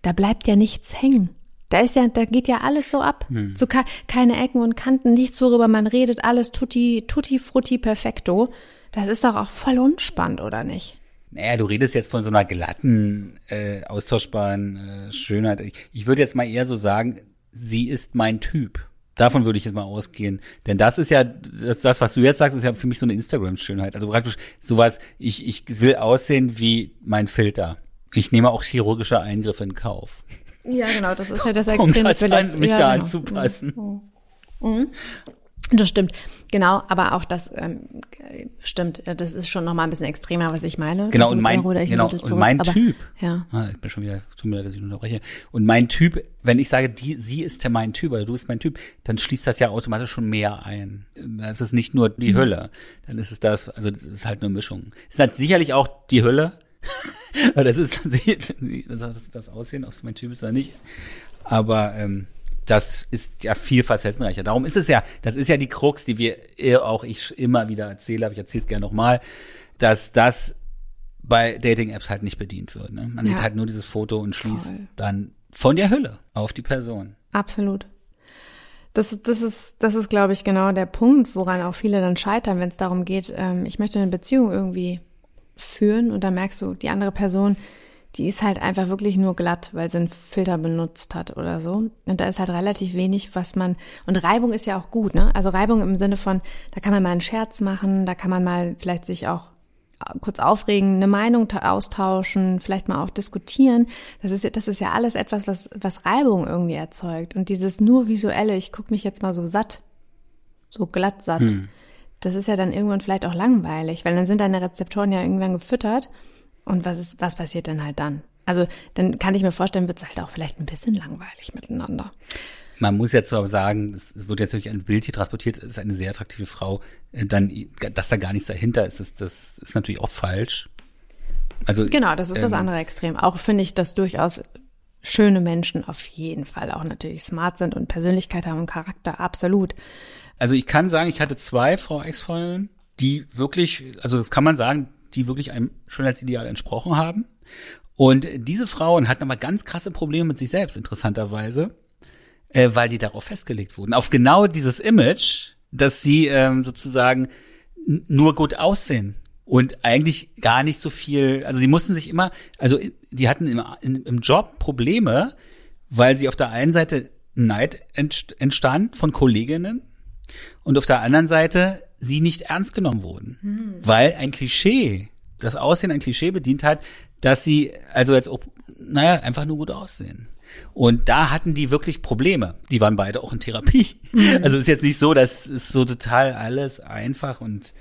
Da bleibt ja nichts hängen. Da ist ja, da geht ja alles so ab. So ke keine Ecken und Kanten, nichts, worüber man redet, alles tutti, tutti frutti perfecto. Das ist doch auch voll unspannend, oder nicht? Naja, du redest jetzt von so einer glatten, äh, austauschbaren äh, Schönheit. Ich, ich würde jetzt mal eher so sagen, sie ist mein Typ. Davon würde ich jetzt mal ausgehen. Denn das ist ja, das, das was du jetzt sagst, ist ja für mich so eine Instagram-Schönheit. Also praktisch sowas, ich, ich will aussehen wie mein Filter. Ich nehme auch chirurgische Eingriffe in Kauf, Ja, genau, das ist ja das um Extrem, das wir an, mich ja, da genau. anzupassen. Das stimmt, genau, aber auch das ähm, stimmt. Ja, Das ist schon noch mal ein bisschen extremer, was ich meine. Genau, Gut, und mein, genau, bisschen und zurück, mein aber, Typ. Ja. Ah, ich bin schon wieder, tut mir leid, dass ich unterbreche. Und mein Typ, wenn ich sage, die, sie ist ja mein Typ oder du bist mein Typ, dann schließt das ja automatisch schon mehr ein. Das ist nicht nur Mhm. die Hölle. Dann ist es das, also das ist halt eine Mischung. Es ist halt sicherlich auch die Hölle. Das ist das, das Aussehen, ob es mein Typ ist oder nicht. Aber ähm, das ist ja viel facettenreicher. Darum ist es ja, das ist ja die Krux, die wir eh auch ich immer wieder erzähle, aber ich erzähle es gerne nochmal, dass das bei Dating-Apps halt nicht bedient wird. Ne? Man Ja. sieht halt nur dieses Foto und schließt Voll. dann von der Hülle auf die Person. Absolut. Das, ist- das ist, das ist, glaube ich, genau der Punkt, woran auch viele dann scheitern, wenn es darum geht, ähm, ich möchte eine Beziehung irgendwie führen und dann merkst du, die andere Person, die ist halt einfach wirklich nur glatt, weil sie einen Filter benutzt hat oder so. Und da ist halt relativ wenig, was man, und Reibung ist ja auch gut, ne? Also Reibung im Sinne von, da kann man mal einen Scherz machen, da kann man mal vielleicht sich auch kurz aufregen, eine Meinung ta- austauschen, vielleicht mal auch diskutieren. Das ist, ja- das ist ja alles etwas, was, was Reibung irgendwie erzeugt. Und dieses nur visuelle, ich guck mich jetzt mal so satt, so glatt satt, das ist ja dann irgendwann vielleicht auch langweilig, weil dann sind deine Rezeptoren ja irgendwann gefüttert. Und was ist, was passiert denn halt dann? Also dann kann ich mir vorstellen, wird es halt auch vielleicht ein bisschen langweilig miteinander. Man muss jetzt aber sagen, es wird jetzt natürlich ein Bild hier transportiert, ist eine sehr attraktive Frau, äh, dann, dass da gar nichts dahinter ist, das, das ist natürlich auch falsch. Also genau, das ist ähm, das andere Extrem. Auch finde ich, dass durchaus schöne Menschen auf jeden Fall auch natürlich smart sind und Persönlichkeit haben und Charakter, absolut. Also ich kann sagen, ich hatte zwei Frau Ex-Freundinnen, die wirklich, also das kann man sagen, die wirklich einem Schönheitsideal entsprochen haben. Und diese Frauen hatten aber ganz krasse Probleme mit sich selbst, interessanterweise äh, weil die darauf festgelegt wurden. Auf genau dieses Image, dass sie ähm, sozusagen nur gut aussehen und eigentlich gar nicht so viel, also sie mussten sich immer, also die hatten im, im Job Probleme, weil sie auf der einen Seite Neid entstand von Kolleginnen und auf der anderen Seite sie nicht ernst genommen wurden, hm. weil ein Klischee, das Aussehen ein Klischee bedient hat, dass sie also jetzt, naja, einfach nur gut aussehen. Und da hatten die wirklich Probleme. Die waren beide auch in Therapie. Mhm. Also ist jetzt nicht so, dass es so total alles einfach und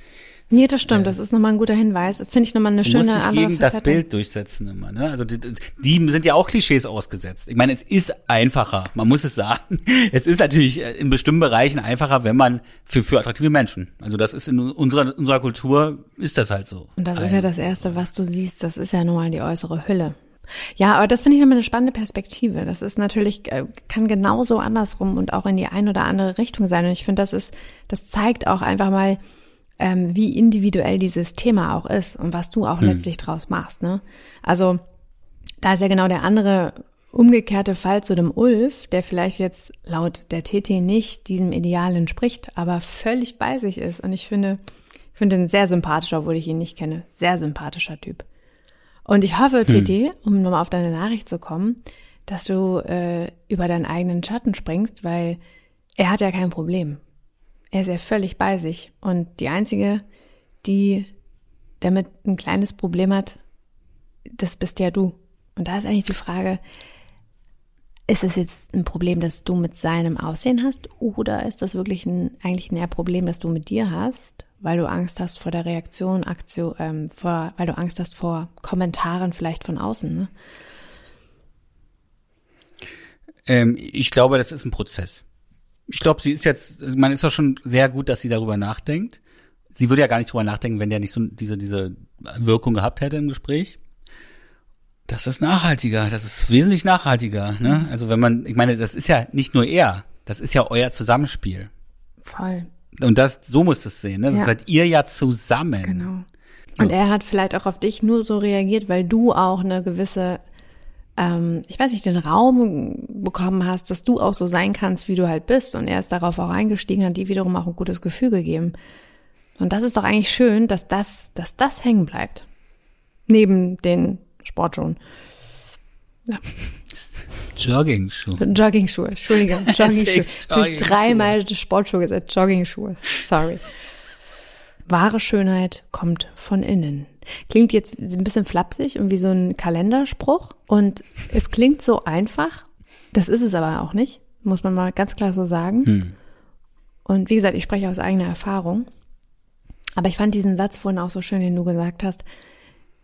Nee, das stimmt. Das ist nochmal ein guter Hinweis. Finde ich nochmal eine schöne musst dich gegen Facette. das Bild durchsetzen immer. Ne? Also die, die sind ja auch Klischees ausgesetzt. Ich meine, es ist einfacher. Man muss es sagen. Es ist natürlich äh, in bestimmten Bereichen einfacher, wenn man für für attraktive Menschen. Also das ist in unserer unserer Kultur ist das halt so. Und das ist ja das erste, was du siehst. Das ist ja nun mal die äußere Hülle. Ja, aber das finde ich nochmal eine spannende Perspektive. Das ist natürlich, äh, kann genauso andersrum und auch in die eine oder andere Richtung sein. Und ich finde, das ist, das zeigt auch einfach mal, ähm, wie individuell dieses Thema auch ist und was du auch hm. letztlich draus machst. Ne? Also da ist ja genau der andere umgekehrte Fall zu dem Ulf, der vielleicht jetzt laut der TT nicht diesem Ideal entspricht, aber völlig bei sich ist. Und ich finde, ich finde ihn sehr sympathisch, obwohl ich ihn nicht kenne. Sehr sympathischer Typ. Und ich hoffe, TT, hm. um nochmal auf deine Nachricht zu kommen, dass du äh, über deinen eigenen Schatten springst, weil er hat ja kein Problem. Er ist ja völlig bei sich. Und die einzige, die damit ein kleines Problem hat, das bist ja du. Und da ist eigentlich die Frage, ist es jetzt ein Problem, das du mit seinem Aussehen hast, oder ist das wirklich ein, eigentlich ein Problem, das du mit dir hast? weil du Angst hast vor der Reaktion, Aktion, ähm, vor, weil du Angst hast vor Kommentaren vielleicht von außen. Ne? Ähm, ich glaube, das ist ein Prozess. Ich glaube, sie ist jetzt, man ist doch schon sehr gut, dass sie darüber nachdenkt. Sie würde ja gar nicht drüber nachdenken, wenn der nicht so diese, diese Wirkung gehabt hätte im Gespräch. Das ist nachhaltiger, das ist wesentlich nachhaltiger. Ne? Also wenn man, ich meine, das ist ja nicht nur er, das ist ja euer Zusammenspiel. Voll. Und das, so muss es sehen, ne? Das ja. seid ihr ja zusammen. Genau. Und er hat vielleicht auch auf dich nur so reagiert, weil du auch eine gewisse, ähm, ich weiß nicht, den Raum bekommen hast, dass du auch so sein kannst, wie du halt bist. Und er ist darauf auch eingestiegen, hat dir wiederum auch ein gutes Gefühl gegeben. Und das ist doch eigentlich schön, dass das, dass das hängen bleibt. Neben den Sportschuhen. Ja. Jogging-Schuhe. Jogging-Schuhe, Entschuldigung. Jogging-Schuhe. Jetzt habe ich dreimal Sportschuhe gesagt. Jogging-Schuhe. Sorry. Wahre Schönheit kommt von innen. Klingt jetzt ein bisschen flapsig und wie so ein Kalenderspruch. Und es klingt so einfach. Das ist es aber auch nicht. Muss man mal ganz klar so sagen. Hm. Und wie gesagt, ich spreche aus eigener Erfahrung. Aber ich fand diesen Satz vorhin auch so schön, den du gesagt hast.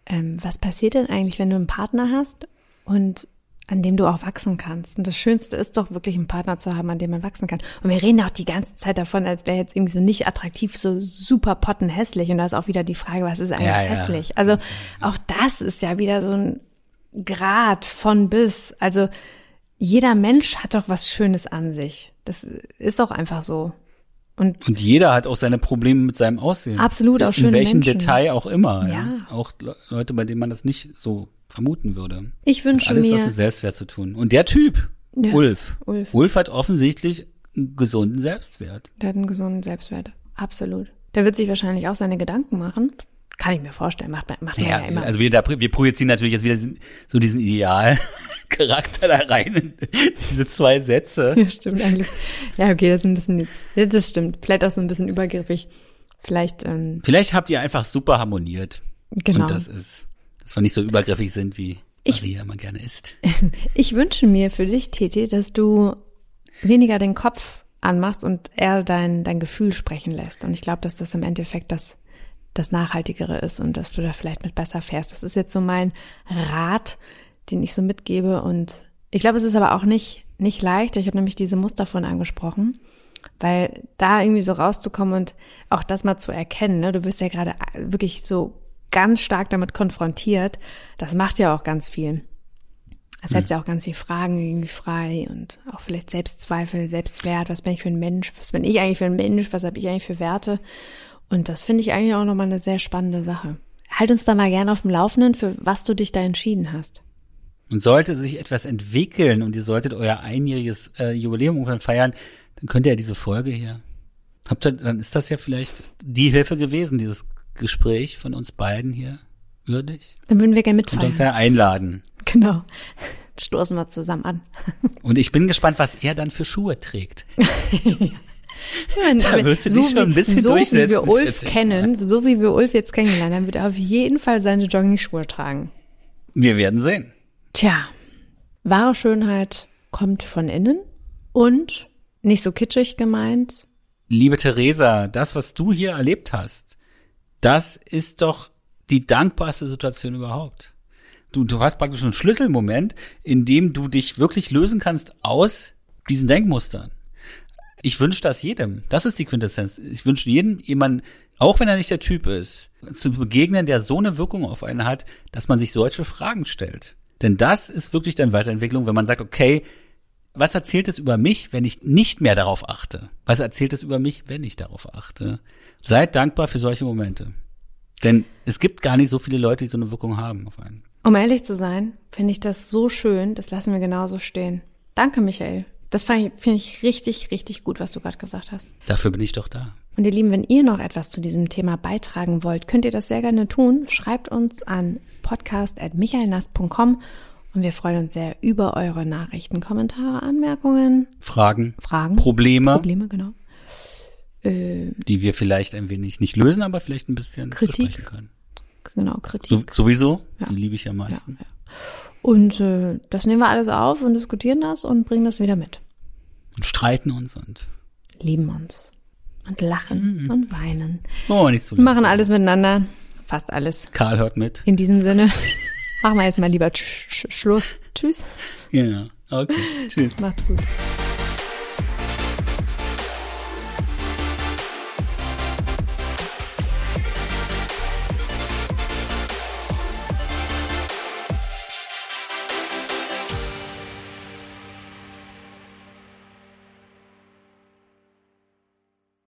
Ähm, was passiert denn eigentlich, wenn du einen Partner hast und an dem du auch wachsen kannst. Und das Schönste ist doch wirklich einen Partner zu haben, an dem man wachsen kann. Und wir reden auch die ganze Zeit davon, als wäre jetzt irgendwie so nicht attraktiv, so super pottenhässlich. Und da ist auch wieder die Frage, was ist eigentlich ja, hässlich? Ja. Also auch das ist ja wieder so ein Grad von bis. Also jeder Mensch hat doch was Schönes an sich. Das ist doch einfach so. Und, und jeder hat auch seine Probleme mit seinem Aussehen. Absolut, auch schöne In welchem Menschen. Detail auch immer. Ja. ja. Auch Leute, bei denen man das nicht so vermuten würde. Ich wünsche alles mir. Alles was mit Selbstwert zu tun. Und der Typ, ja, Ulf, Ulf, Ulf hat offensichtlich einen gesunden Selbstwert. Der hat einen gesunden Selbstwert. Absolut. Der wird sich wahrscheinlich auch seine Gedanken machen. Kann ich mir vorstellen. Macht, macht man ja, ja immer. Also wir, da, wir projizieren natürlich jetzt wieder so diesen Idealcharakter da rein in diese zwei Sätze. Ja, stimmt eigentlich. Ja, okay, das ist ein bisschen jetzt, das stimmt. Vielleicht auch so ein bisschen übergriffig. Vielleicht, ähm, Vielleicht habt ihr einfach super harmoniert. Genau. Und das ist dass wir nicht so übergriffig sind, wie ich, Maria immer gerne ist. Ich wünsche mir für dich, Titi, dass du weniger den Kopf anmachst und er dein, dein Gefühl sprechen lässt. Und ich glaube, dass das im Endeffekt das, das Nachhaltigere ist und dass du da vielleicht mit besser fährst. Das ist jetzt so mein Rat, den ich so mitgebe. Und ich glaube, es ist aber auch nicht, nicht leicht. Ich habe nämlich diese Muster von angesprochen. Weil da irgendwie so rauszukommen und auch das mal zu erkennen, ne? du wirst ja gerade wirklich so ganz stark damit konfrontiert, das macht ja auch ganz viel. Das setzt ja auch ganz viele Fragen irgendwie frei und auch vielleicht Selbstzweifel, Selbstwert, was bin ich für ein Mensch, was bin ich eigentlich für ein Mensch, was habe ich eigentlich für Werte. Und das finde ich eigentlich auch nochmal eine sehr spannende Sache. Halt uns da mal gerne auf dem Laufenden, für was du dich da entschieden hast. Und sollte sich etwas entwickeln und ihr solltet euer einjähriges äh, Jubiläum irgendwann feiern, dann könnt ihr ja diese Folge hier. Habt ihr, dann ist das ja vielleicht die Hilfe gewesen, dieses Gespräch von uns beiden hier würdig. Dann würden wir gerne Und mitfeiern. uns ja einladen. Genau. Stoßen wir zusammen an. Und ich bin gespannt, was er dann für Schuhe trägt. Wenn- Da wirst du dich schon ein bisschen so durchsetzen, wie wir Ulf kennen, so wie wir Ulf jetzt kennengelernt haben, wird er auf jeden Fall seine Jogging-Schuhe tragen. Wir werden sehen. Tja, wahre Schönheit kommt von innen und nicht so kitschig gemeint. Liebe Theresa, das, was du hier erlebt hast, das ist doch die dankbarste Situation überhaupt. Du, du hast praktisch einen Schlüsselmoment, in dem du dich wirklich lösen kannst aus diesen Denkmustern. Ich wünsche das jedem. Das ist die Quintessenz. Ich wünsche jedem jemanden, auch wenn er nicht der Typ ist, zu begegnen, der so eine Wirkung auf einen hat, dass man sich solche Fragen stellt. Denn das ist wirklich dann Weiterentwicklung, wenn man sagt, okay, was erzählt es über mich, wenn ich nicht mehr darauf achte? Was erzählt es über mich, wenn ich darauf achte? Seid dankbar für solche Momente. Denn es gibt gar nicht so viele Leute, die so eine Wirkung haben auf einen. Um ehrlich zu sein, finde ich das so schön, das lassen wir genauso stehen. Danke, Michael. Das finde ich richtig, richtig gut, was du gerade gesagt hast. Dafür bin ich doch da. Und ihr Lieben, wenn ihr noch etwas zu diesem Thema beitragen wollt, könnt ihr das sehr gerne tun. Schreibt uns an podcast.michaelnast.com und wir freuen uns sehr über eure Nachrichten, Kommentare, Anmerkungen, Fragen, Fragen, Probleme, Probleme, genau. Äh, die wir vielleicht ein wenig nicht lösen, aber vielleicht ein bisschen Kritik. können. genau, Kritik. So, sowieso, Ja. die liebe ich ja am meisten. Und äh, das nehmen wir alles auf und diskutieren das und bringen das wieder mit. Und streiten uns und Lieben uns. Und lachen und weinen. oh, nicht so Wir machen alles miteinander. Fast alles. Karl hört mit. In diesem Sinne machen wir jetzt mal lieber Sch Sch Schluss. Tschüss. Ja, okay. Tschüss. Macht's gut.